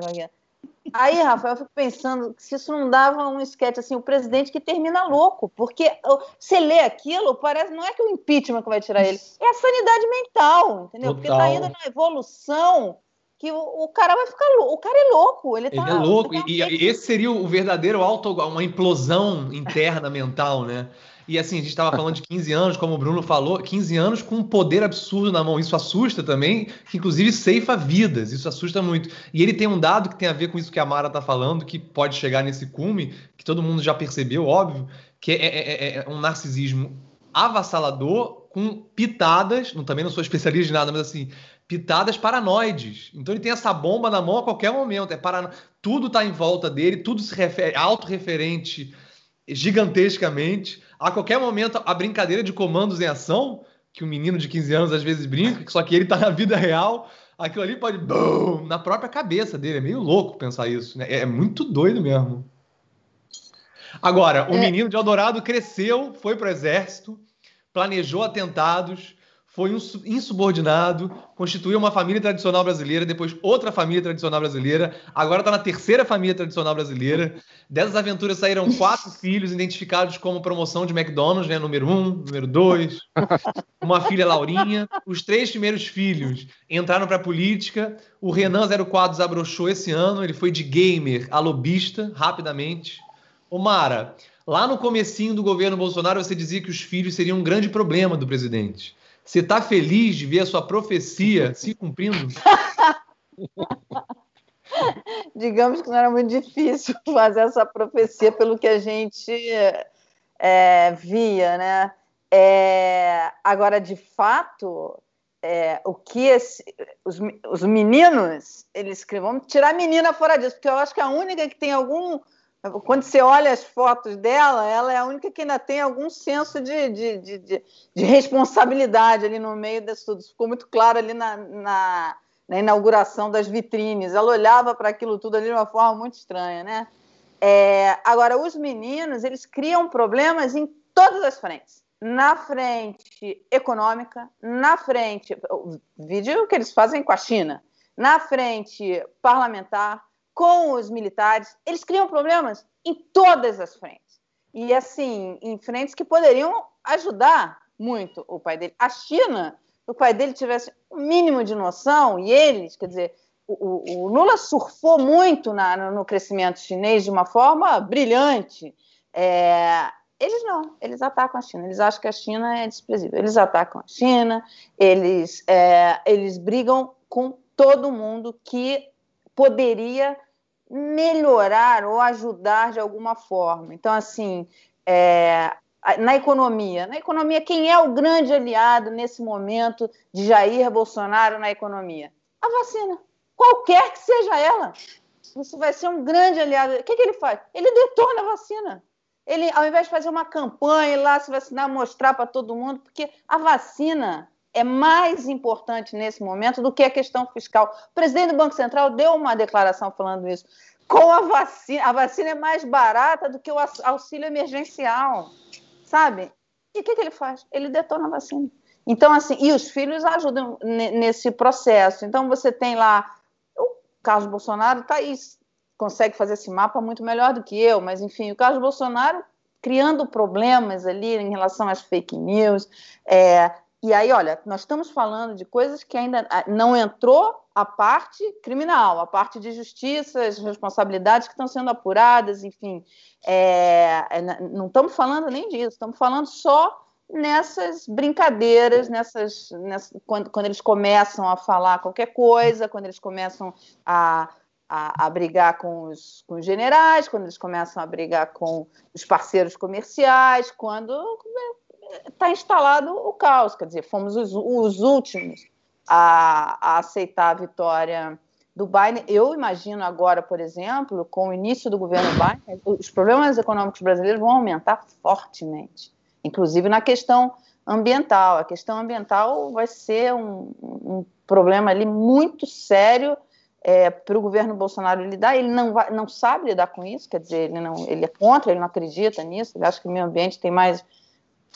Aí, Rafael, eu fico pensando se isso não dava um esquete assim, o presidente que termina louco, porque você lê aquilo, parece não é que o impeachment que vai tirar ele, é a sanidade mental, entendeu? Total. Porque está indo na evolução que o, o, cara vai ficar louco. O cara é louco. Ele, tá, ele é louco. Tá e, e, esse seria o verdadeiro auto, uma implosão interna mental, né? E assim, a gente estava falando de 15 anos, como o Bruno falou, 15 anos com um poder absurdo na mão. Isso assusta também, que inclusive ceifa vidas. Isso assusta muito. E ele tem um dado que tem a ver com isso que a Mara está falando, que pode chegar nesse cume, que todo mundo já percebeu, óbvio, que é, é, é, é um narcisismo avassalador com pitadas, não, também não sou especialista de nada, mas assim, pitadas paranoides. Então ele tem essa bomba na mão a qualquer momento. É parano... Tudo está em volta dele, tudo se refere, autorreferente gigantescamente. A qualquer momento, a brincadeira de comandos em ação, que um menino de 15 anos às vezes brinca, só que ele está na vida real, aquilo ali pode boom, na própria cabeça dele. É meio louco pensar isso, né? É muito doido mesmo. Agora, o é... menino de Eldorado cresceu, foi para o exército, planejou atentados, foi um insubordinado, constituiu uma família tradicional brasileira, depois outra família tradicional brasileira, agora está na terceira família tradicional brasileira. Dessas aventuras saíram (laughs) quatro filhos identificados como promoção de McDonald's, né? Número um, número dois, uma filha Laurinha. Os três primeiros filhos entraram para a política. O Renan 04 desabrochou esse ano, ele foi de gamer a lobista, rapidamente. O Mara, lá no comecinho do governo Bolsonaro, você dizia que os filhos seriam um grande problema do presidente. Você está feliz de ver a sua profecia (laughs) se cumprindo? (laughs) Digamos que não era muito difícil (laughs) fazer essa profecia pelo que a gente é, via, né? É, agora, de fato, é, o que esse, os, os meninos eles vão tirar a menina fora disso, porque eu acho que a única que tem algum quando você olha as fotos dela, ela é a única que ainda tem algum senso de, de, de, de, de responsabilidade ali no meio disso tudo. Isso ficou muito claro ali na, na, na inauguração das vitrines. Ela olhava para aquilo tudo ali de uma forma muito estranha, né? É, agora, os meninos, eles criam problemas em todas as frentes. Na frente econômica, na frente, o vídeo que eles fazem com a China, na frente parlamentar, com os militares, eles criam problemas em todas as frentes. E assim, em frentes que poderiam ajudar muito o pai dele. A China, se o pai dele tivesse o um mínimo de noção, e eles, quer dizer, o, o Lula surfou muito na, no crescimento chinês de uma forma brilhante. É, eles não, eles atacam a China, eles acham que a China é desprezível. Eles atacam a China, eles, é, eles brigam com todo mundo que poderia melhorar ou ajudar de alguma forma. Então, assim, é, na economia. Na economia, quem é o grande aliado nesse momento de Jair Bolsonaro na economia? A vacina qualquer que seja ela. Isso vai ser um grande aliado. O que, que ele faz? Ele detona a vacina. Ele, ao invés de fazer uma campanha lá se vacinar, mostrar para todo mundo, porque a vacina é mais importante nesse momento do que a questão fiscal. O presidente do Banco Central deu uma declaração falando isso. Com a vacina, a vacina é mais barata do que o auxílio emergencial, sabe? E o que, que ele faz? Ele detona a vacina. Então, assim, e os filhos ajudam nesse processo. Então, você tem lá Carlos Bolsonaro está aí, consegue fazer esse mapa muito melhor do que eu, mas enfim, o Carlos Bolsonaro criando problemas ali em relação às fake news. É, e aí, olha, nós estamos falando de coisas que ainda ah, não entrou a parte criminal, a parte de justiça, as responsabilidades que estão sendo apuradas, enfim. É, é não estamos falando nem disso, estamos falando só nessas brincadeiras, nessas, quando, quando, eles começam a falar qualquer coisa, quando eles começam a, a, a brigar com os, com os, generais, quando eles começam a brigar com os parceiros comerciais, quando está instalado o caos. Quer dizer, fomos os, os últimos a, a aceitar a vitória do Biden. Eu imagino agora, por exemplo, com o início do governo Biden, os problemas econômicos brasileiros vão aumentar fortemente inclusive na questão ambiental. A questão ambiental vai ser um, um problema ali muito sério é, para o governo Bolsonaro lidar. Ele não, vai, não sabe lidar com isso, quer dizer, ele, não, ele é contra, ele não acredita nisso, ele acha que o meio ambiente tem mais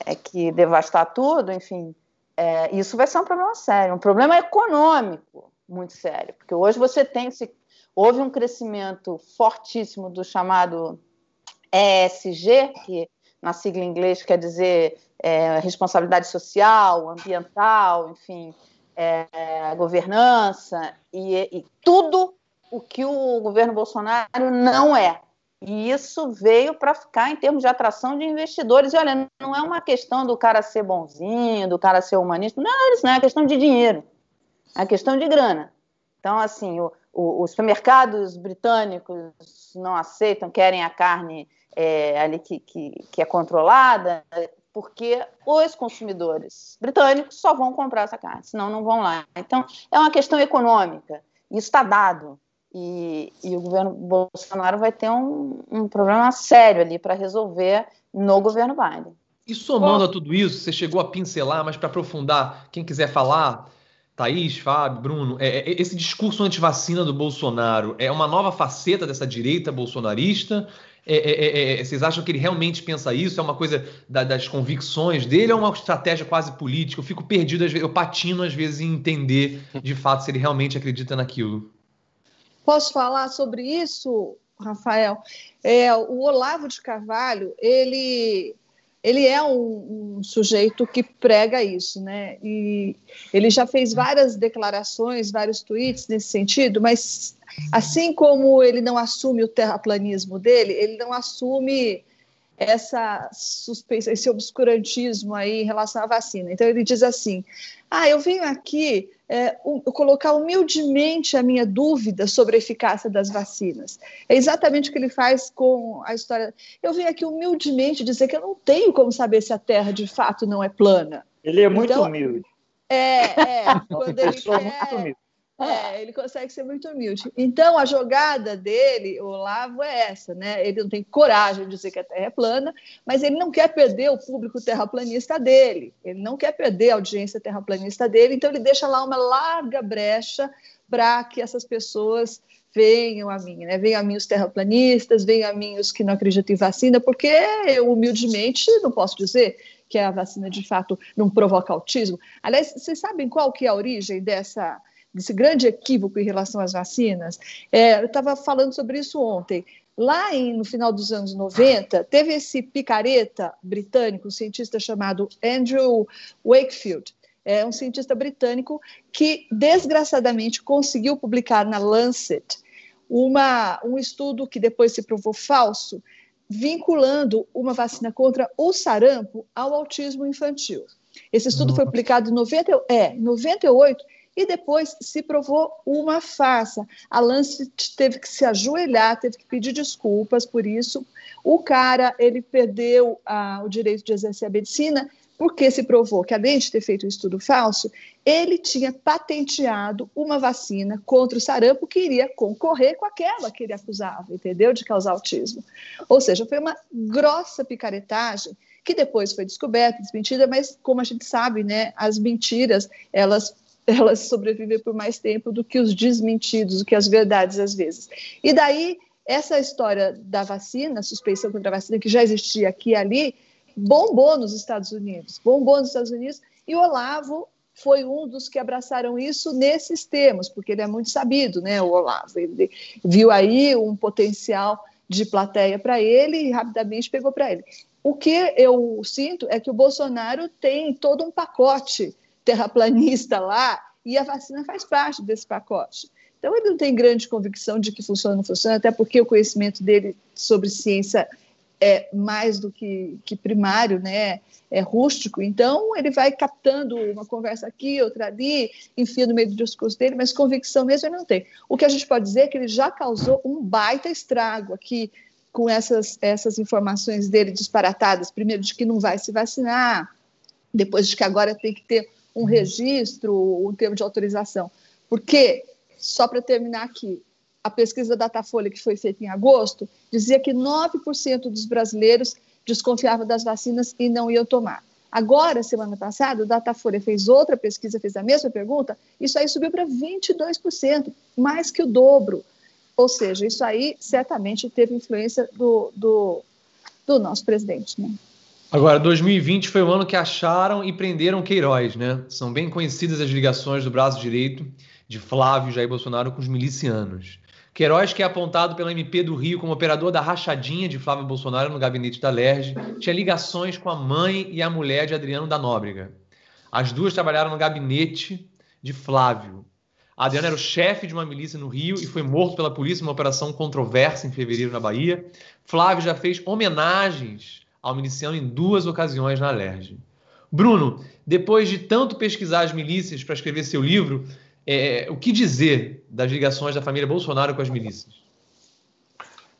é, que devastar tudo, enfim. É, isso vai ser um problema sério, um problema econômico muito sério, porque hoje você tem, se, houve um crescimento fortíssimo do chamado ESG, que na sigla em inglês quer dizer é, responsabilidade social, ambiental, enfim, é, governança, e, e tudo o que o governo Bolsonaro não é. E isso veio para ficar em termos de atração de investidores. E olha, não é uma questão do cara ser bonzinho, do cara ser humanista, não, isso não é questão de dinheiro, é questão de grana. Então, assim, o, o, os supermercados britânicos não aceitam, querem a carne é, ali que, que, que é controlada, porque os consumidores britânicos só vão comprar essa carne, senão não vão lá. Então, é uma questão econômica, isso está dado. E, e, o governo Bolsonaro vai ter um, um problema sério ali para resolver no governo Biden. E somando Bom, a tudo isso, você chegou a pincelar, mas para aprofundar, quem quiser falar, Thaís, Fábio, Bruno, é, é, esse discurso anti-vacina do Bolsonaro é uma nova faceta dessa direita bolsonarista? É é, é, é, vocês acham que ele realmente pensa isso? É uma coisa da, das convicções dele ou é uma estratégia quase política? Eu fico perdido, às vezes, eu patino às vezes em entender de fato se ele realmente acredita naquilo. Posso falar sobre isso, Rafael? É, o Olavo de Carvalho, ele ele é um, um, sujeito que prega isso, né? E ele já fez várias declarações, vários tweets nesse sentido, mas assim como ele não assume o terraplanismo dele, ele não assume essa suspeita, esse obscurantismo aí em relação à vacina. Então ele diz assim: ah, eu venho aqui é, um, colocar humildemente a minha dúvida sobre a eficácia das vacinas. É exatamente o que ele faz com a história. Eu venho aqui humildemente dizer que eu não tenho como saber se a Terra de fato não é plana. Ele é muito então, humilde. É, é. (laughs) Quando ele quer, é, ele consegue ser muito humilde. Então, a jogada dele, o Olavo, é essa, né? Ele não tem coragem de dizer que a Terra é plana, mas ele não quer perder o público terraplanista dele. Ele não quer perder a audiência terraplanista dele, então ele deixa lá uma larga brecha para que essas pessoas venham a mim, né? Venham a mim os terraplanistas, venham a mim os que não acreditam em vacina, porque eu humildemente não posso dizer que a vacina de fato não provoca autismo. Aliás, vocês sabem qual que é a origem dessa desse grande equívoco em relação às vacinas? É, eu estava falando sobre isso ontem. Lá em, no final dos anos 90, teve esse picareta britânico, um cientista chamado Andrew Wakefield, é um cientista britânico que, desgraçadamente, conseguiu publicar na Lancet uma, um estudo que depois se provou falso, vinculando uma vacina contra o sarampo ao autismo infantil. Esse estudo Nossa. foi publicado em 90, é, 98 e depois se provou uma farsa. A Lancet teve que se ajoelhar, teve que pedir desculpas por isso. O cara ele perdeu ah, o direito de exercer a medicina porque se provou que, além de ter feito um estudo falso, ele tinha patenteado uma vacina contra o sarampo que iria concorrer com aquela que ele acusava, entendeu? De causar autismo. Ou seja, foi uma grossa picaretagem que depois foi descoberta, desmentida, mas como a gente sabe, né, as mentiras, elas elas sobrevivem por mais tempo do que os desmentidos, do que as verdades às vezes. E daí essa história da vacina, suspeição contra a vacina que já existia aqui e ali, bombou nos Estados Unidos, bombou nos Estados Unidos, e Olavo foi um dos que abraçaram isso nesses termos, porque ele é muito sabido, né, o Olavo, ele viu aí um potencial de plateia para ele e rapidamente pegou para ele. O que eu sinto é que o Bolsonaro tem todo um pacote terraplanista lá e a vacina faz parte desse pacote. Então, ele não tem grande convicção de que funciona ou não funciona, até porque o conhecimento dele sobre ciência é mais do que, que primário, né? é rústico, então ele vai captando uma conversa aqui, outra ali, enfia no meio do discurso dele, mas convicção mesmo ele não tem. O que a gente pode dizer é que ele já causou um baita estrago aqui com essas, essas informações dele disparatadas, primeiro de que não vai se vacinar, depois de que agora tem que ter um registro, um termo de autorização. Porque, só para terminar aqui, a pesquisa da Datafolha, que foi feita em agosto, dizia que 9% dos brasileiros desconfiavam das vacinas e não iam tomar. Agora, semana passada, o Datafolha fez outra pesquisa, fez a mesma pergunta, isso aí subiu para 22%, mais que o dobro. Ou seja, isso aí certamente teve influência do, do, do nosso presidente. Né? Agora, 2020 foi o ano que acharam e prenderam Queiroz, né? São bem conhecidas as ligações do braço direito de Flávio Jair Bolsonaro com os milicianos. Queiroz, que é apontado pela MP do Rio como operador da rachadinha de Flávio Bolsonaro no gabinete da LERJ, tinha ligações com a mãe e a mulher de Adriano da Nóbrega. As duas trabalharam no gabinete de Flávio. Adriano era o chefe de uma milícia no Rio e foi morto pela polícia numa operação controversa em fevereiro na Bahia. Flávio já fez homenagens ao miliciano em duas ocasiões na LERJ. Bruno, depois de tanto pesquisar as milícias para escrever seu livro, é, o que dizer das ligações da família Bolsonaro com as milícias?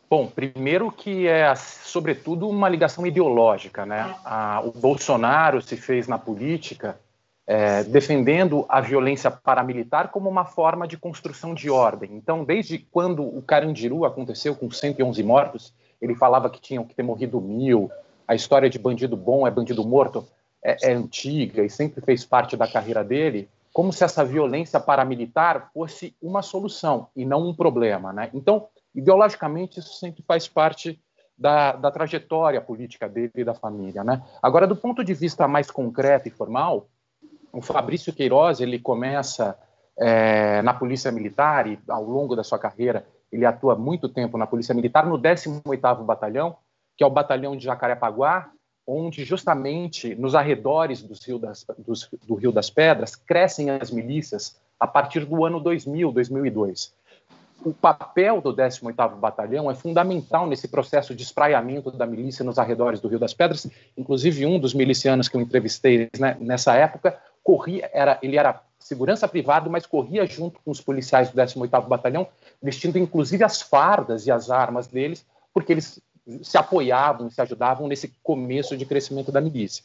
Bom, primeiro que é, sobretudo, uma ligação ideológica. Né? A, o Bolsonaro se fez na política é, defendendo a violência paramilitar como uma forma de construção de ordem. Então, desde quando o Carandiru aconteceu com 111 mortos, ele falava que tinham que ter morrido mil, a história de bandido bom é bandido morto é, é antiga e sempre fez parte da carreira dele como se essa violência paramilitar fosse uma solução e não um problema. Né? Então, ideologicamente, isso sempre faz parte da, da trajetória política dele e da família. Né? Agora, do ponto de vista mais concreto e formal, o Fabrício Queiroz ele começa é, na Polícia Militar e, ao longo da sua carreira, ele atua muito tempo na Polícia Militar, no 18º Batalhão, que é o batalhão de Jacarepaguá, onde justamente nos arredores do Rio das, do Rio das Pedras crescem as milícias a partir do ano 2000, 2002. O papel do 18º Batalhão é fundamental nesse processo de espraiamento da milícia nos arredores do Rio das Pedras. Inclusive, um dos milicianos que eu entrevistei né, nessa época corria, era, ele era segurança privado, mas corria junto com os policiais do 18º Batalhão, vestindo inclusive as fardas e as armas deles, porque eles se apoiavam, se ajudavam nesse começo de crescimento da milícia.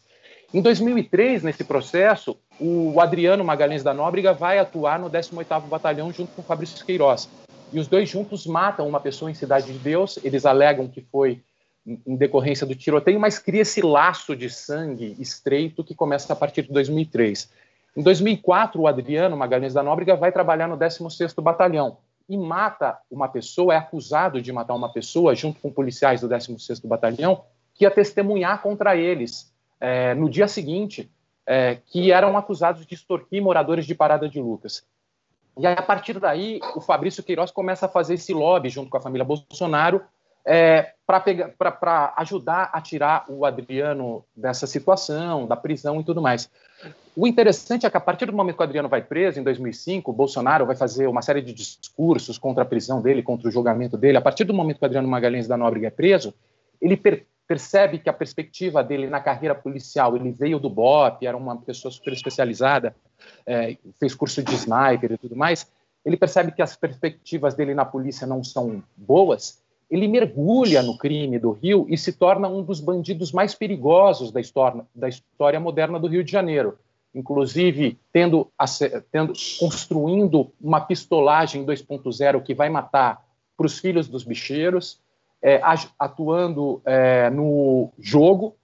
Em 2003, nesse processo, o Adriano Magalhães da Nóbrega vai atuar no 18º Batalhão junto com Fabrício Queiroz. E os dois juntos matam uma pessoa em Cidade de Deus, eles alegam que foi em decorrência do tiroteio, mas cria esse laço de sangue estreito que começa a partir de 2003. Em 2004, o Adriano Magalhães da Nóbrega vai trabalhar no 16º Batalhão, e mata uma pessoa, é acusado de matar uma pessoa, junto com policiais do 16º Batalhão, que ia testemunhar contra eles é, no dia seguinte, é, que eram acusados de extorquir moradores de Parada de Lucas. E a partir daí, o Fabrício Queiroz começa a fazer esse lobby junto com a família Bolsonaro é, para ajudar a tirar o Adriano dessa situação, da prisão e tudo mais. O interessante é que, a partir do momento que o Adriano vai preso, em 2005, o Bolsonaro vai fazer uma série de discursos contra a prisão dele, contra o julgamento dele. A partir do momento que o Adriano Magalhães da Nóbrega é preso, ele per percebe que a perspectiva dele na carreira policial, ele veio do BOP, era uma pessoa super especializada, é, fez curso de sniper e tudo mais, ele percebe que as perspectivas dele na polícia não são boas, ele mergulha no crime do Rio e se torna um dos bandidos mais perigosos da história, da história moderna do Rio de Janeiro. Inclusive, tendo, tendo construindo uma pistolagem 2.0 que vai matar para os filhos dos bicheiros, é, atuando é, no jogo,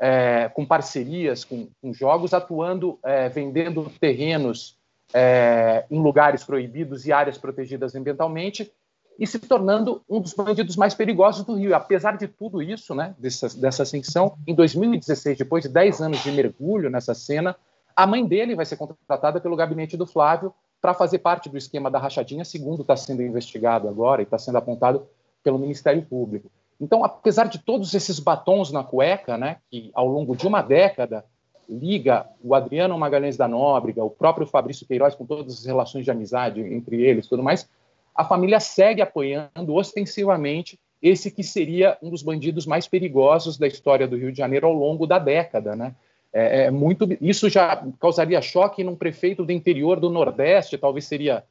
é, com parcerias com, com jogos, atuando, é, vendendo terrenos é, em lugares proibidos e áreas protegidas ambientalmente, e se tornando um dos bandidos mais perigosos do Rio. Apesar de tudo isso, né, dessa, dessa ascensão, em 2016, depois de 10 anos de mergulho nessa cena, a mãe dele vai ser contratada pelo gabinete do Flávio para fazer parte do esquema da rachadinha, segundo está sendo investigado agora e está sendo apontado pelo Ministério Público. Então, apesar de todos esses batons na cueca, né, que ao longo de uma década liga o Adriano Magalhães da Nóbrega, o próprio Fabrício Queiroz, com todas as relações de amizade entre eles tudo mais, a família segue apoiando ostensivamente esse que seria um dos bandidos mais perigosos da história do Rio de Janeiro ao longo da década, né? É, é muito, isso já causaria choque num prefeito do interior do Nordeste, talvez seria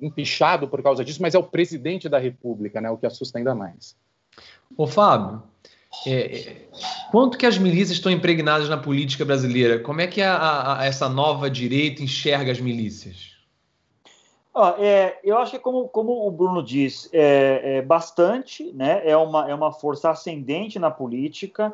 empichado por causa disso, mas é o presidente da República, né, o que assusta ainda mais. Ô Fábio, é, é, quanto que as milícias estão impregnadas na política brasileira? Como é que a, a, essa nova direita enxerga as milícias? Ah, é, eu acho que como, como o Bruno diz, é, é, bastante, né? É uma, é uma força ascendente na política.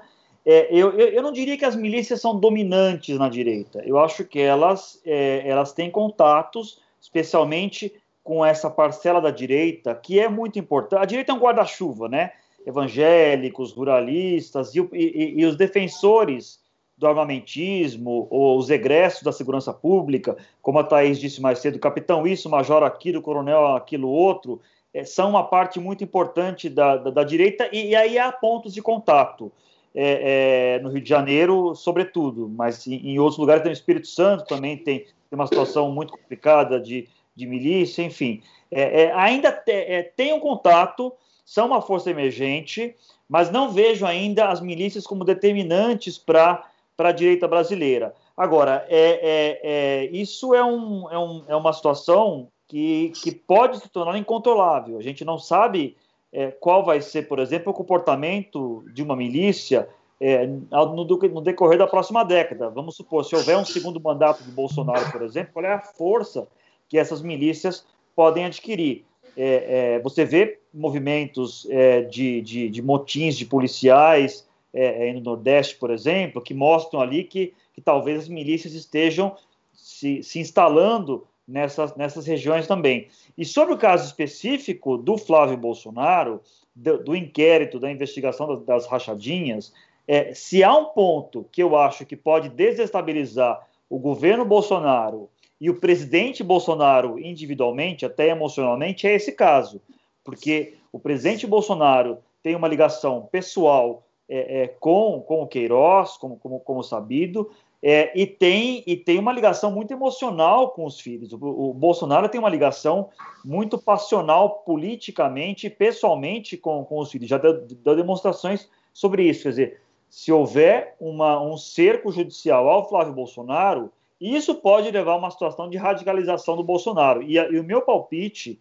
É, eu, eu, eu, não diria que as milícias são dominantes na direita. Eu acho que elas, é, elas têm contatos, especialmente com essa parcela da direita, que é muito importante. A direita é um guarda-chuva, né? Evangélicos, ruralistas e, e, e, os defensores do armamentismo, ou os egressos da segurança pública, como a Thaís disse mais cedo, capitão isso, major aquilo, coronel aquilo outro, é, são uma parte muito importante da, da, da direita, e, e, aí há pontos de contato. É, é, no Rio de Janeiro, sobretudo, mas em, em outros lugares, o Espírito Santo também tem, tem uma situação muito complicada de de milícia, enfim. É, é, ainda te, é, tem um contato, são uma força emergente, mas não vejo ainda as milícias como determinantes para a direita brasileira. Agora, é, é, isso é, um, é, um, é uma situação que, que pode se tornar incontrolável. A gente não sabe é, qual vai ser, por exemplo, o comportamento de uma milícia é, no, no, decorrer da próxima década. Vamos supor, se houver um segundo mandato de Bolsonaro, por exemplo, qual é a força que essas milícias podem adquirir. É, é, você vê movimentos é, de, de, de, motins de policiais é, no Nordeste, por exemplo, que mostram ali que, que talvez as milícias estejam se, se instalando nessas, nessas regiões também. E sobre o caso específico do Flávio Bolsonaro, do, do inquérito, da investigação das, das rachadinhas, é, se há um ponto que eu acho que pode desestabilizar o governo Bolsonaro e o presidente Bolsonaro individualmente, até emocionalmente, é esse caso, porque o presidente Bolsonaro tem uma ligação pessoal é, é, com, com o Queiroz, como, como, como sabido, é, e, tem, e tem uma ligação muito emocional com os filhos. O, o Bolsonaro tem uma ligação muito passional politicamente e pessoalmente com, com os filhos. Já deu, deu demonstrações sobre isso. Quer dizer, se houver uma, um cerco judicial ao Flávio Bolsonaro, isso pode levar a uma situação de radicalização do Bolsonaro. E, a, e o meu palpite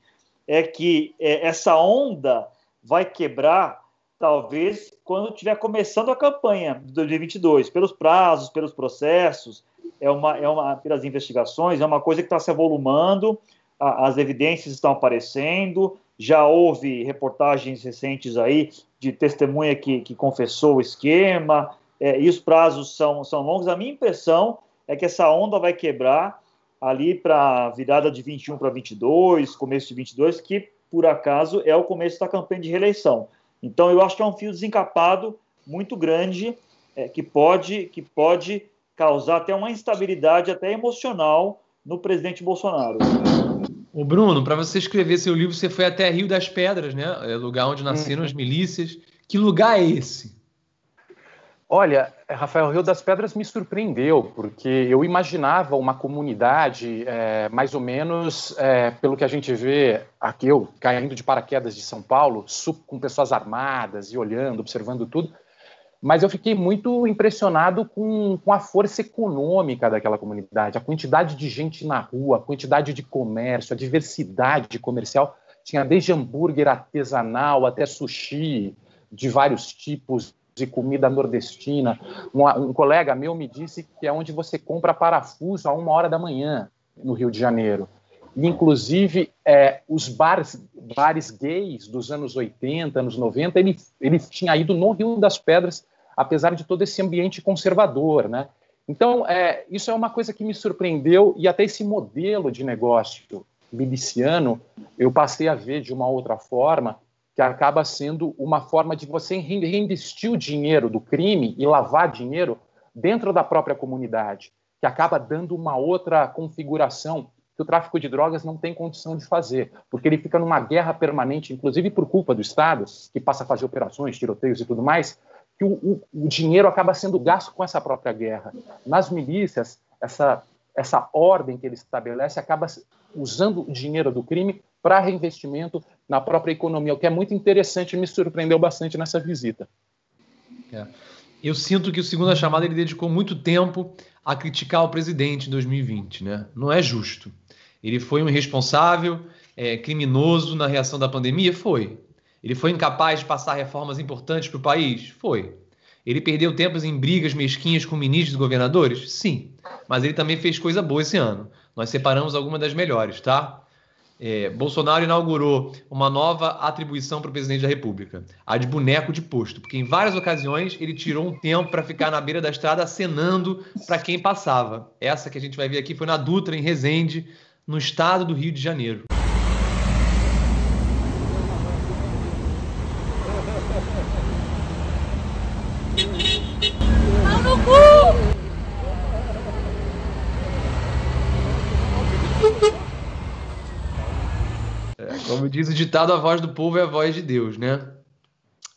é que é, essa onda vai quebrar, talvez, quando estiver começando a campanha de 2022, pelos prazos, pelos processos, é uma, é uma, pelas investigações, é uma coisa que está se avolumando, a, as evidências estão aparecendo, já houve reportagens recentes aí de testemunha que, que confessou o esquema, é, e os prazos são, são longos. A minha impressão é que essa onda vai quebrar ali para virada de 21 para 22, começo de 22, que por acaso é o começo da campanha de reeleição. Então eu acho que é um fio desencapado muito grande é, que pode que pode causar até uma instabilidade até emocional no presidente Bolsonaro. O Bruno, para você escrever seu livro, você foi até Rio das Pedras, né? É lugar onde nasceram uhum. as milícias. Que lugar é esse? Olha, Rafael, Rio das Pedras me surpreendeu, porque eu imaginava uma comunidade é, mais ou menos é, pelo que a gente vê aqui, eu caindo de paraquedas de São Paulo, com pessoas armadas e olhando, observando tudo mas eu fiquei muito impressionado com, com a força econômica daquela comunidade, a quantidade de gente na rua, a quantidade de comércio, a diversidade comercial. Tinha desde hambúrguer artesanal até sushi de vários tipos de comida nordestina. Um, um, colega meu me disse que é onde você compra parafuso a uma hora da manhã no Rio de Janeiro. E, inclusive, é, os bares, bares gays dos anos 80, anos 90, ele, ele tinha ido no Rio das Pedras apesar de todo esse ambiente conservador, né? Então, é, isso é uma coisa que me surpreendeu e até esse modelo de negócio miliciano eu passei a ver de uma outra forma que acaba sendo uma forma de você reinvestir o dinheiro do crime e lavar dinheiro dentro da própria comunidade, que acaba dando uma outra configuração que o tráfico de drogas não tem condição de fazer, porque ele fica numa guerra permanente, inclusive por culpa do Estado, que passa a fazer operações, tiroteios e tudo mais, que o, o, o, dinheiro acaba sendo gasto com essa própria guerra. Nas milícias, essa, essa ordem que ele estabelece acaba usando o dinheiro do crime para reinvestimento na própria economia, o que é muito interessante e me surpreendeu bastante nessa visita. É. Eu sinto que o Segunda Chamada ele dedicou muito tempo a criticar o presidente em 2020. Né? Não é justo. Ele foi um irresponsável, é, criminoso na reação da pandemia? Foi. Ele foi incapaz de passar reformas importantes para o país? Foi. Ele perdeu tempos em brigas mesquinhas com ministros e governadores? Sim. Mas ele também fez coisa boa esse ano. Nós separamos algumas das melhores, tá? É, Bolsonaro inaugurou uma nova atribuição para o presidente da República, a de boneco de posto, porque em várias ocasiões ele tirou um tempo para ficar na beira da estrada acenando para quem passava. Essa que a gente vai ver aqui foi na Dutra, em Resende, no estado do Rio de Janeiro. Como diz o ditado, a voz do povo é a voz de Deus, né?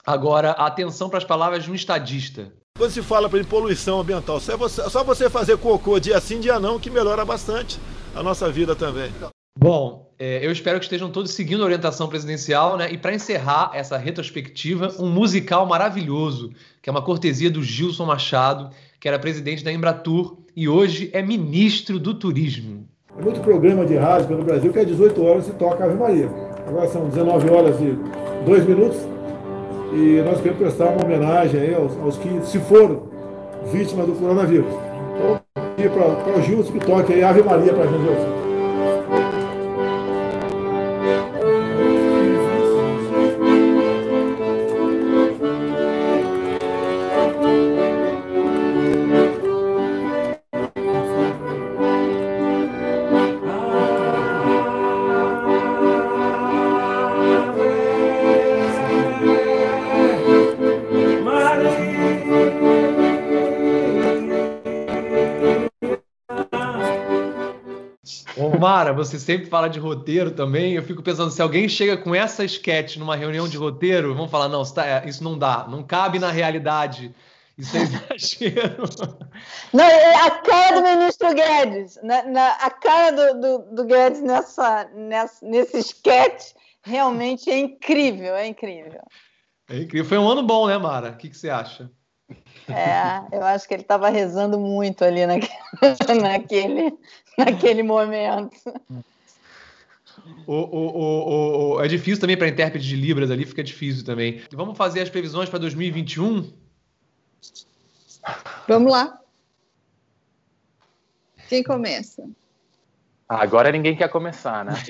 Agora, atenção para as palavras de um estadista. Quando se fala para poluição ambiental, só você, só você fazer cocô dia sim, dia não, que melhora bastante a nossa vida também. Bom, é, eu espero que estejam todos seguindo a orientação presidencial, né? E para encerrar essa retrospectiva, um musical maravilhoso, que é uma cortesia do Gilson Machado, que era presidente da Embratur e hoje é ministro do Turismo. É muito programa de rádio no Brasil que às 18 horas se toca Ave Maria. Agora são 19 horas e 2 minutos e nós queremos prestar uma homenagem aí aos, aos que se foram vítimas do coronavírus. Então, para o Gilson que toque aí Ave Maria para a gente. Você sempre fala de roteiro também. Eu fico pensando, se alguém chega com essa sketch numa reunião de roteiro, vamos falar, não, tá, isso não dá, não cabe na realidade. Isso é exagero. (laughs) Não, é a cara do ministro Guedes, na, na a cara do, do, do, Guedes nessa, nessa, nesse sketch realmente é incrível, é incrível. É incrível. Foi um ano bom, né, Mara? O que, que você acha? É, eu acho que ele estava rezando muito ali (laughs) naquele, naquele, (laughs) naquele momento. O, o, o, é difícil também para intérprete de Libras ali, fica difícil também. Vamos fazer as previsões para 2021? Vamos lá. Quem começa? Agora ninguém quer começar, né? (laughs)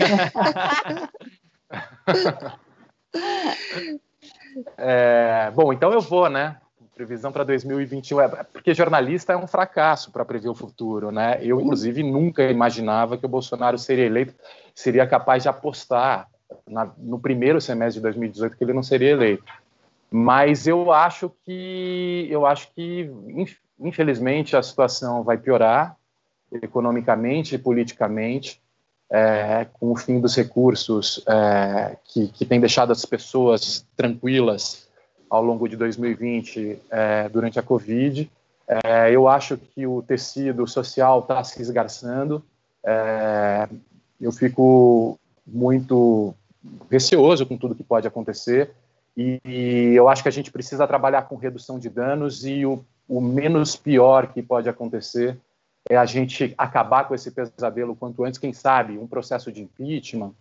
(laughs) é, bom, então eu vou, né? Previsão para 2021 é porque jornalista é um fracasso para prever o futuro, né? Eu inclusive nunca imaginava que o Bolsonaro seria eleito, seria capaz de apostar na, no primeiro semestre de 2018 que ele não seria eleito. Mas eu acho que eu acho que infelizmente a situação vai piorar economicamente e politicamente é, com o fim dos recursos é, que, que tem deixado as pessoas tranquilas ao longo de 2020 é, durante a Covid. É, eu acho que o tecido social está se esgarçando. É, eu fico muito receoso com tudo que pode acontecer e, e, eu acho que a gente precisa trabalhar com redução de danos e o, o menos pior que pode acontecer é a gente acabar com esse pesadelo quanto antes. Quem sabe um processo de impeachment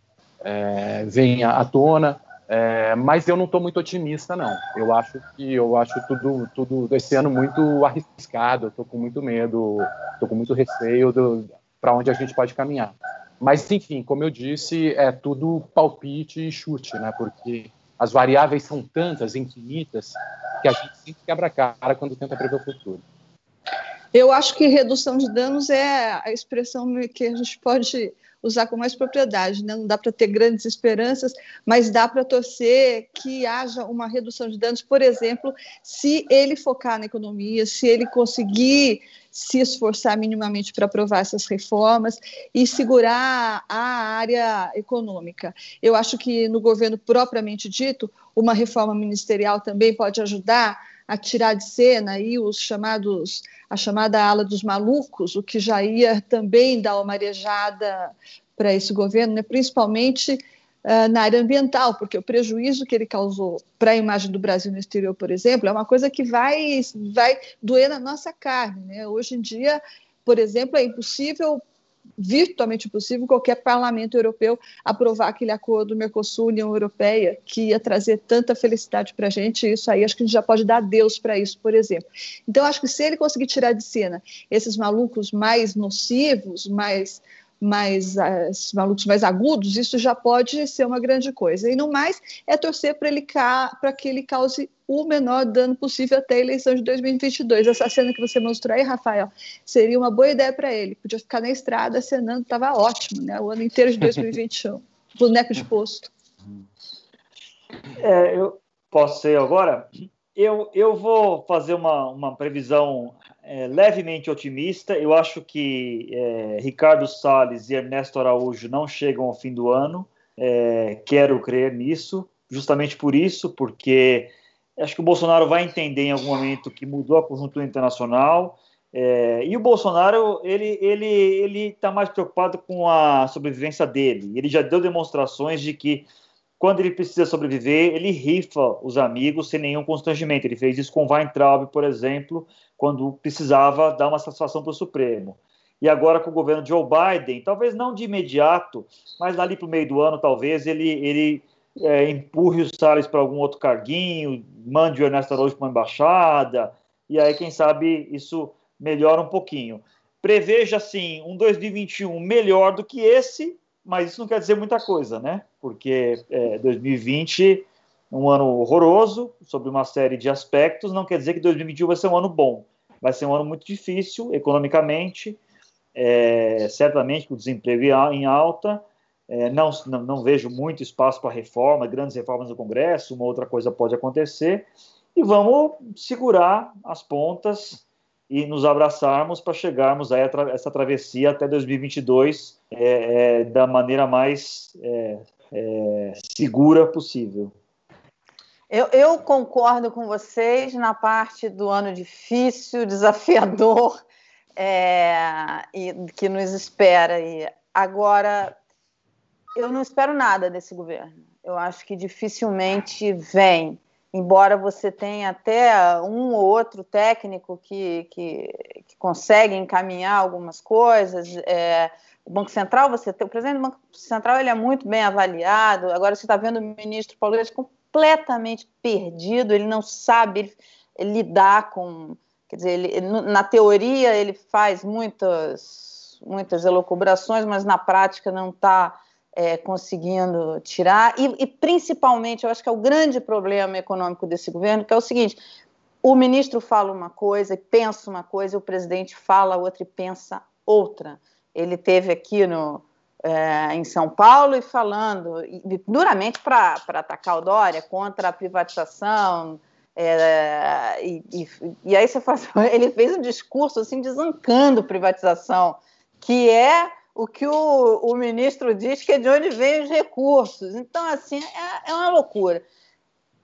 é, venha à tona, é, mas eu não estou muito otimista, não. Eu acho que eu acho tudo, tudo esse ano muito arriscado. Estou com muito medo, estou com muito receio para onde a gente pode caminhar. Mas, enfim, como eu disse, é tudo palpite e chute, né? Porque as variáveis são tantas, infinitas, que a gente sempre quebra a cara quando tenta prever o futuro. Eu acho que redução de danos é a expressão que a gente pode usar com mais propriedade. Né? Não dá para ter grandes esperanças, mas dá para torcer que haja uma redução de danos, por exemplo, se ele focar na economia, se ele conseguir se esforçar minimamente para aprovar essas reformas e segurar a área econômica. Eu acho que no governo propriamente dito, uma reforma ministerial também pode ajudar a tirar de cena aí os chamados a chamada ala dos malucos, o que já ia também dar uma marejada para esse governo, né? principalmente uh, na área ambiental, porque o prejuízo que ele causou para a imagem do Brasil no exterior, por exemplo, é uma coisa que vai, vai doer na nossa carne. Né? Hoje em dia, por exemplo, é impossível virtualmente impossível qualquer parlamento europeu aprovar aquele acordo Mercosul-União Europeia que ia trazer tanta felicidade para a gente. Isso aí, acho que a gente já pode dar Deus para isso, por exemplo. Então, acho que se ele conseguir tirar de cena esses malucos mais nocivos, mais mais uh, malucos mais agudos, isso já pode ser uma grande coisa. E no mais é torcer para ele para que ele cause o menor dano possível até a eleição de 2022. Essa cena que você mostrou aí, Rafael, seria uma boa ideia para ele. Podia ficar na estrada acenando, estava ótimo, né? O ano inteiro de 2021. (laughs) Boneco de posto. É, eu posso ser agora? Eu, eu vou fazer uma, uma previsão é, levemente otimista. Eu acho que é, Ricardo Salles e Ernesto Araújo não chegam ao fim do ano. É, quero crer nisso, justamente por isso, porque acho que o Bolsonaro vai entender em algum momento que mudou a conjuntura internacional. É, e o Bolsonaro ele ele ele está mais preocupado com a sobrevivência dele. Ele já deu demonstrações de que quando ele precisa sobreviver, ele rifa os amigos sem nenhum constrangimento. Ele fez isso com Weintraub, por exemplo, quando precisava dar uma satisfação para o Supremo. E agora com o governo Joe Biden, talvez não de imediato, mas ali para o meio do ano, talvez ele, ele é, empurre o Salles para algum outro carguinho, mande o Ernesto Araújo para uma embaixada, e aí, quem sabe, isso melhora um pouquinho. Preveja, assim, um 2021 melhor do que esse, mas isso não quer dizer muita coisa, né? Porque é, 2020 um ano horroroso sobre uma série de aspectos, não quer dizer que 2021 vai ser um ano bom. Vai ser um ano muito difícil economicamente, é, certamente com o desemprego em alta. É, não, não, não, vejo muito espaço para reforma, grandes reformas no Congresso, uma outra coisa pode acontecer. E vamos segurar as pontas e nos abraçarmos para chegarmos a essa travessia até 2022 é, é, da maneira mais é, segura possível. Eu, eu, concordo com vocês na parte do ano difícil, desafiador (laughs) é, e que nos espera. E agora, eu não espero nada desse governo. Eu acho que dificilmente vem embora você tenha até um ou outro técnico que, que, que consegue encaminhar algumas coisas, é, o Banco Central, você tem, o presidente do Banco Central ele é muito bem avaliado, agora você está vendo o ministro Paulo Guedes completamente perdido, ele não sabe lidar com, quer dizer, ele, na teoria ele faz muitas, muitas elucubrações, mas na prática não está é, conseguindo tirar, e, e, principalmente, eu acho que é o grande problema econômico desse governo, que é o seguinte: o ministro fala uma coisa e pensa uma coisa, o presidente fala outra e pensa outra. Ele teve aqui no, é, em São Paulo e falando duramente para atacar o Dória contra a privatização. É, e, e, e, aí você faz, (laughs) ele fez um discurso assim desancando privatização, que é o que o, o ministro diz que é de onde vêm os recursos. Então, assim, é, é uma loucura.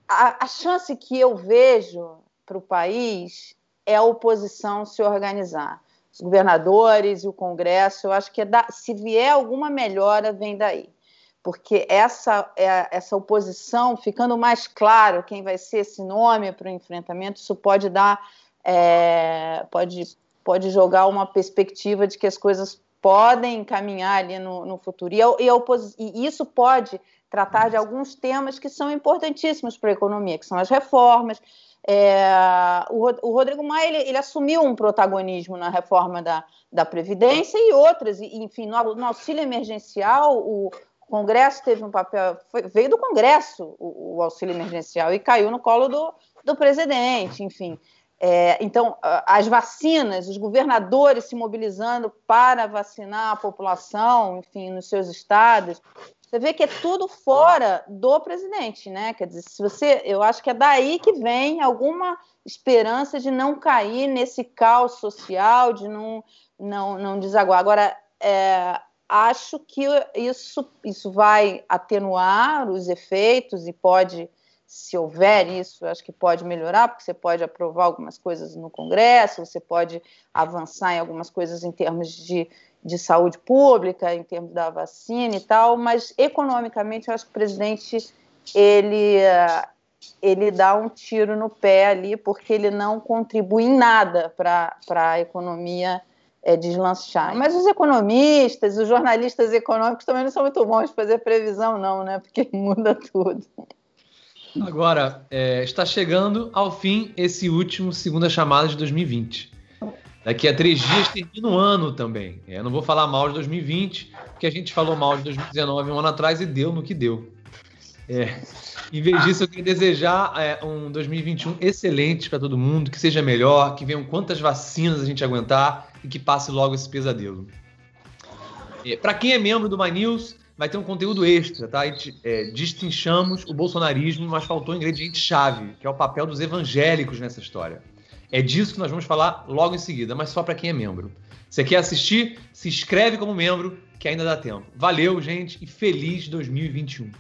A, a chance que eu vejo para o país é a oposição se organizar os governadores e o Congresso, eu acho que é da, se vier alguma melhora, vem daí. Porque essa, é, essa oposição, ficando mais claro quem vai ser esse nome para o enfrentamento, isso pode dar, é, pode, pode jogar uma perspectiva de que as coisas podem caminhar ali no, no futuro. E, a, e, a e isso pode tratar de alguns temas que são importantíssimos para a economia, que são as reformas, é, o, o, Rodrigo Maia ele, ele, assumiu um protagonismo na reforma da, da Previdência e outras, e, enfim, no, no, auxílio emergencial, o Congresso teve um papel, foi, veio do Congresso o, o, auxílio emergencial e caiu no colo do, do presidente, enfim. É, então, as vacinas, os governadores se mobilizando para vacinar a população, enfim, nos seus estados, você vê que é tudo fora do presidente, né? Quer dizer, se você, eu acho que é daí que vem alguma esperança de não cair nesse caos social, de não, não, não desaguar. Agora, é, acho que isso, isso vai atenuar os efeitos e pode, se houver isso, acho que pode melhorar, porque você pode aprovar algumas coisas no Congresso, você pode avançar em algumas coisas em termos de de saúde pública, em termos da vacina e tal, mas economicamente eu acho que o presidente ele, ele dá um tiro no pé ali, porque ele não contribui em nada para a economia é, deslanchar. Mas os economistas, os jornalistas econômicos também não são muito bons de fazer previsão, não, né? Porque (laughs) muda tudo. Agora, é, está chegando ao fim esse último segunda chamada de 2020. Daqui a três dias termina um ano também. É, eu não vou falar mal de 2020, porque a gente falou mal de 2019 um ano atrás e deu no que deu. É, em vez disso, eu queria desejar é, um 2021 excelente para todo mundo, que seja melhor, que venham quantas vacinas a gente aguentar e que passe logo esse pesadelo. É, para quem é membro do My News, vai ter um conteúdo extra, tá? A gente, é, destrinchamos o bolsonarismo, mas faltou um ingrediente chave, que é o papel dos evangélicos nessa história. É disso que nós vamos falar logo em seguida, mas só para quem é membro. Você quer assistir? Se inscreve como membro, que ainda dá tempo. Valeu, gente, e feliz 2021.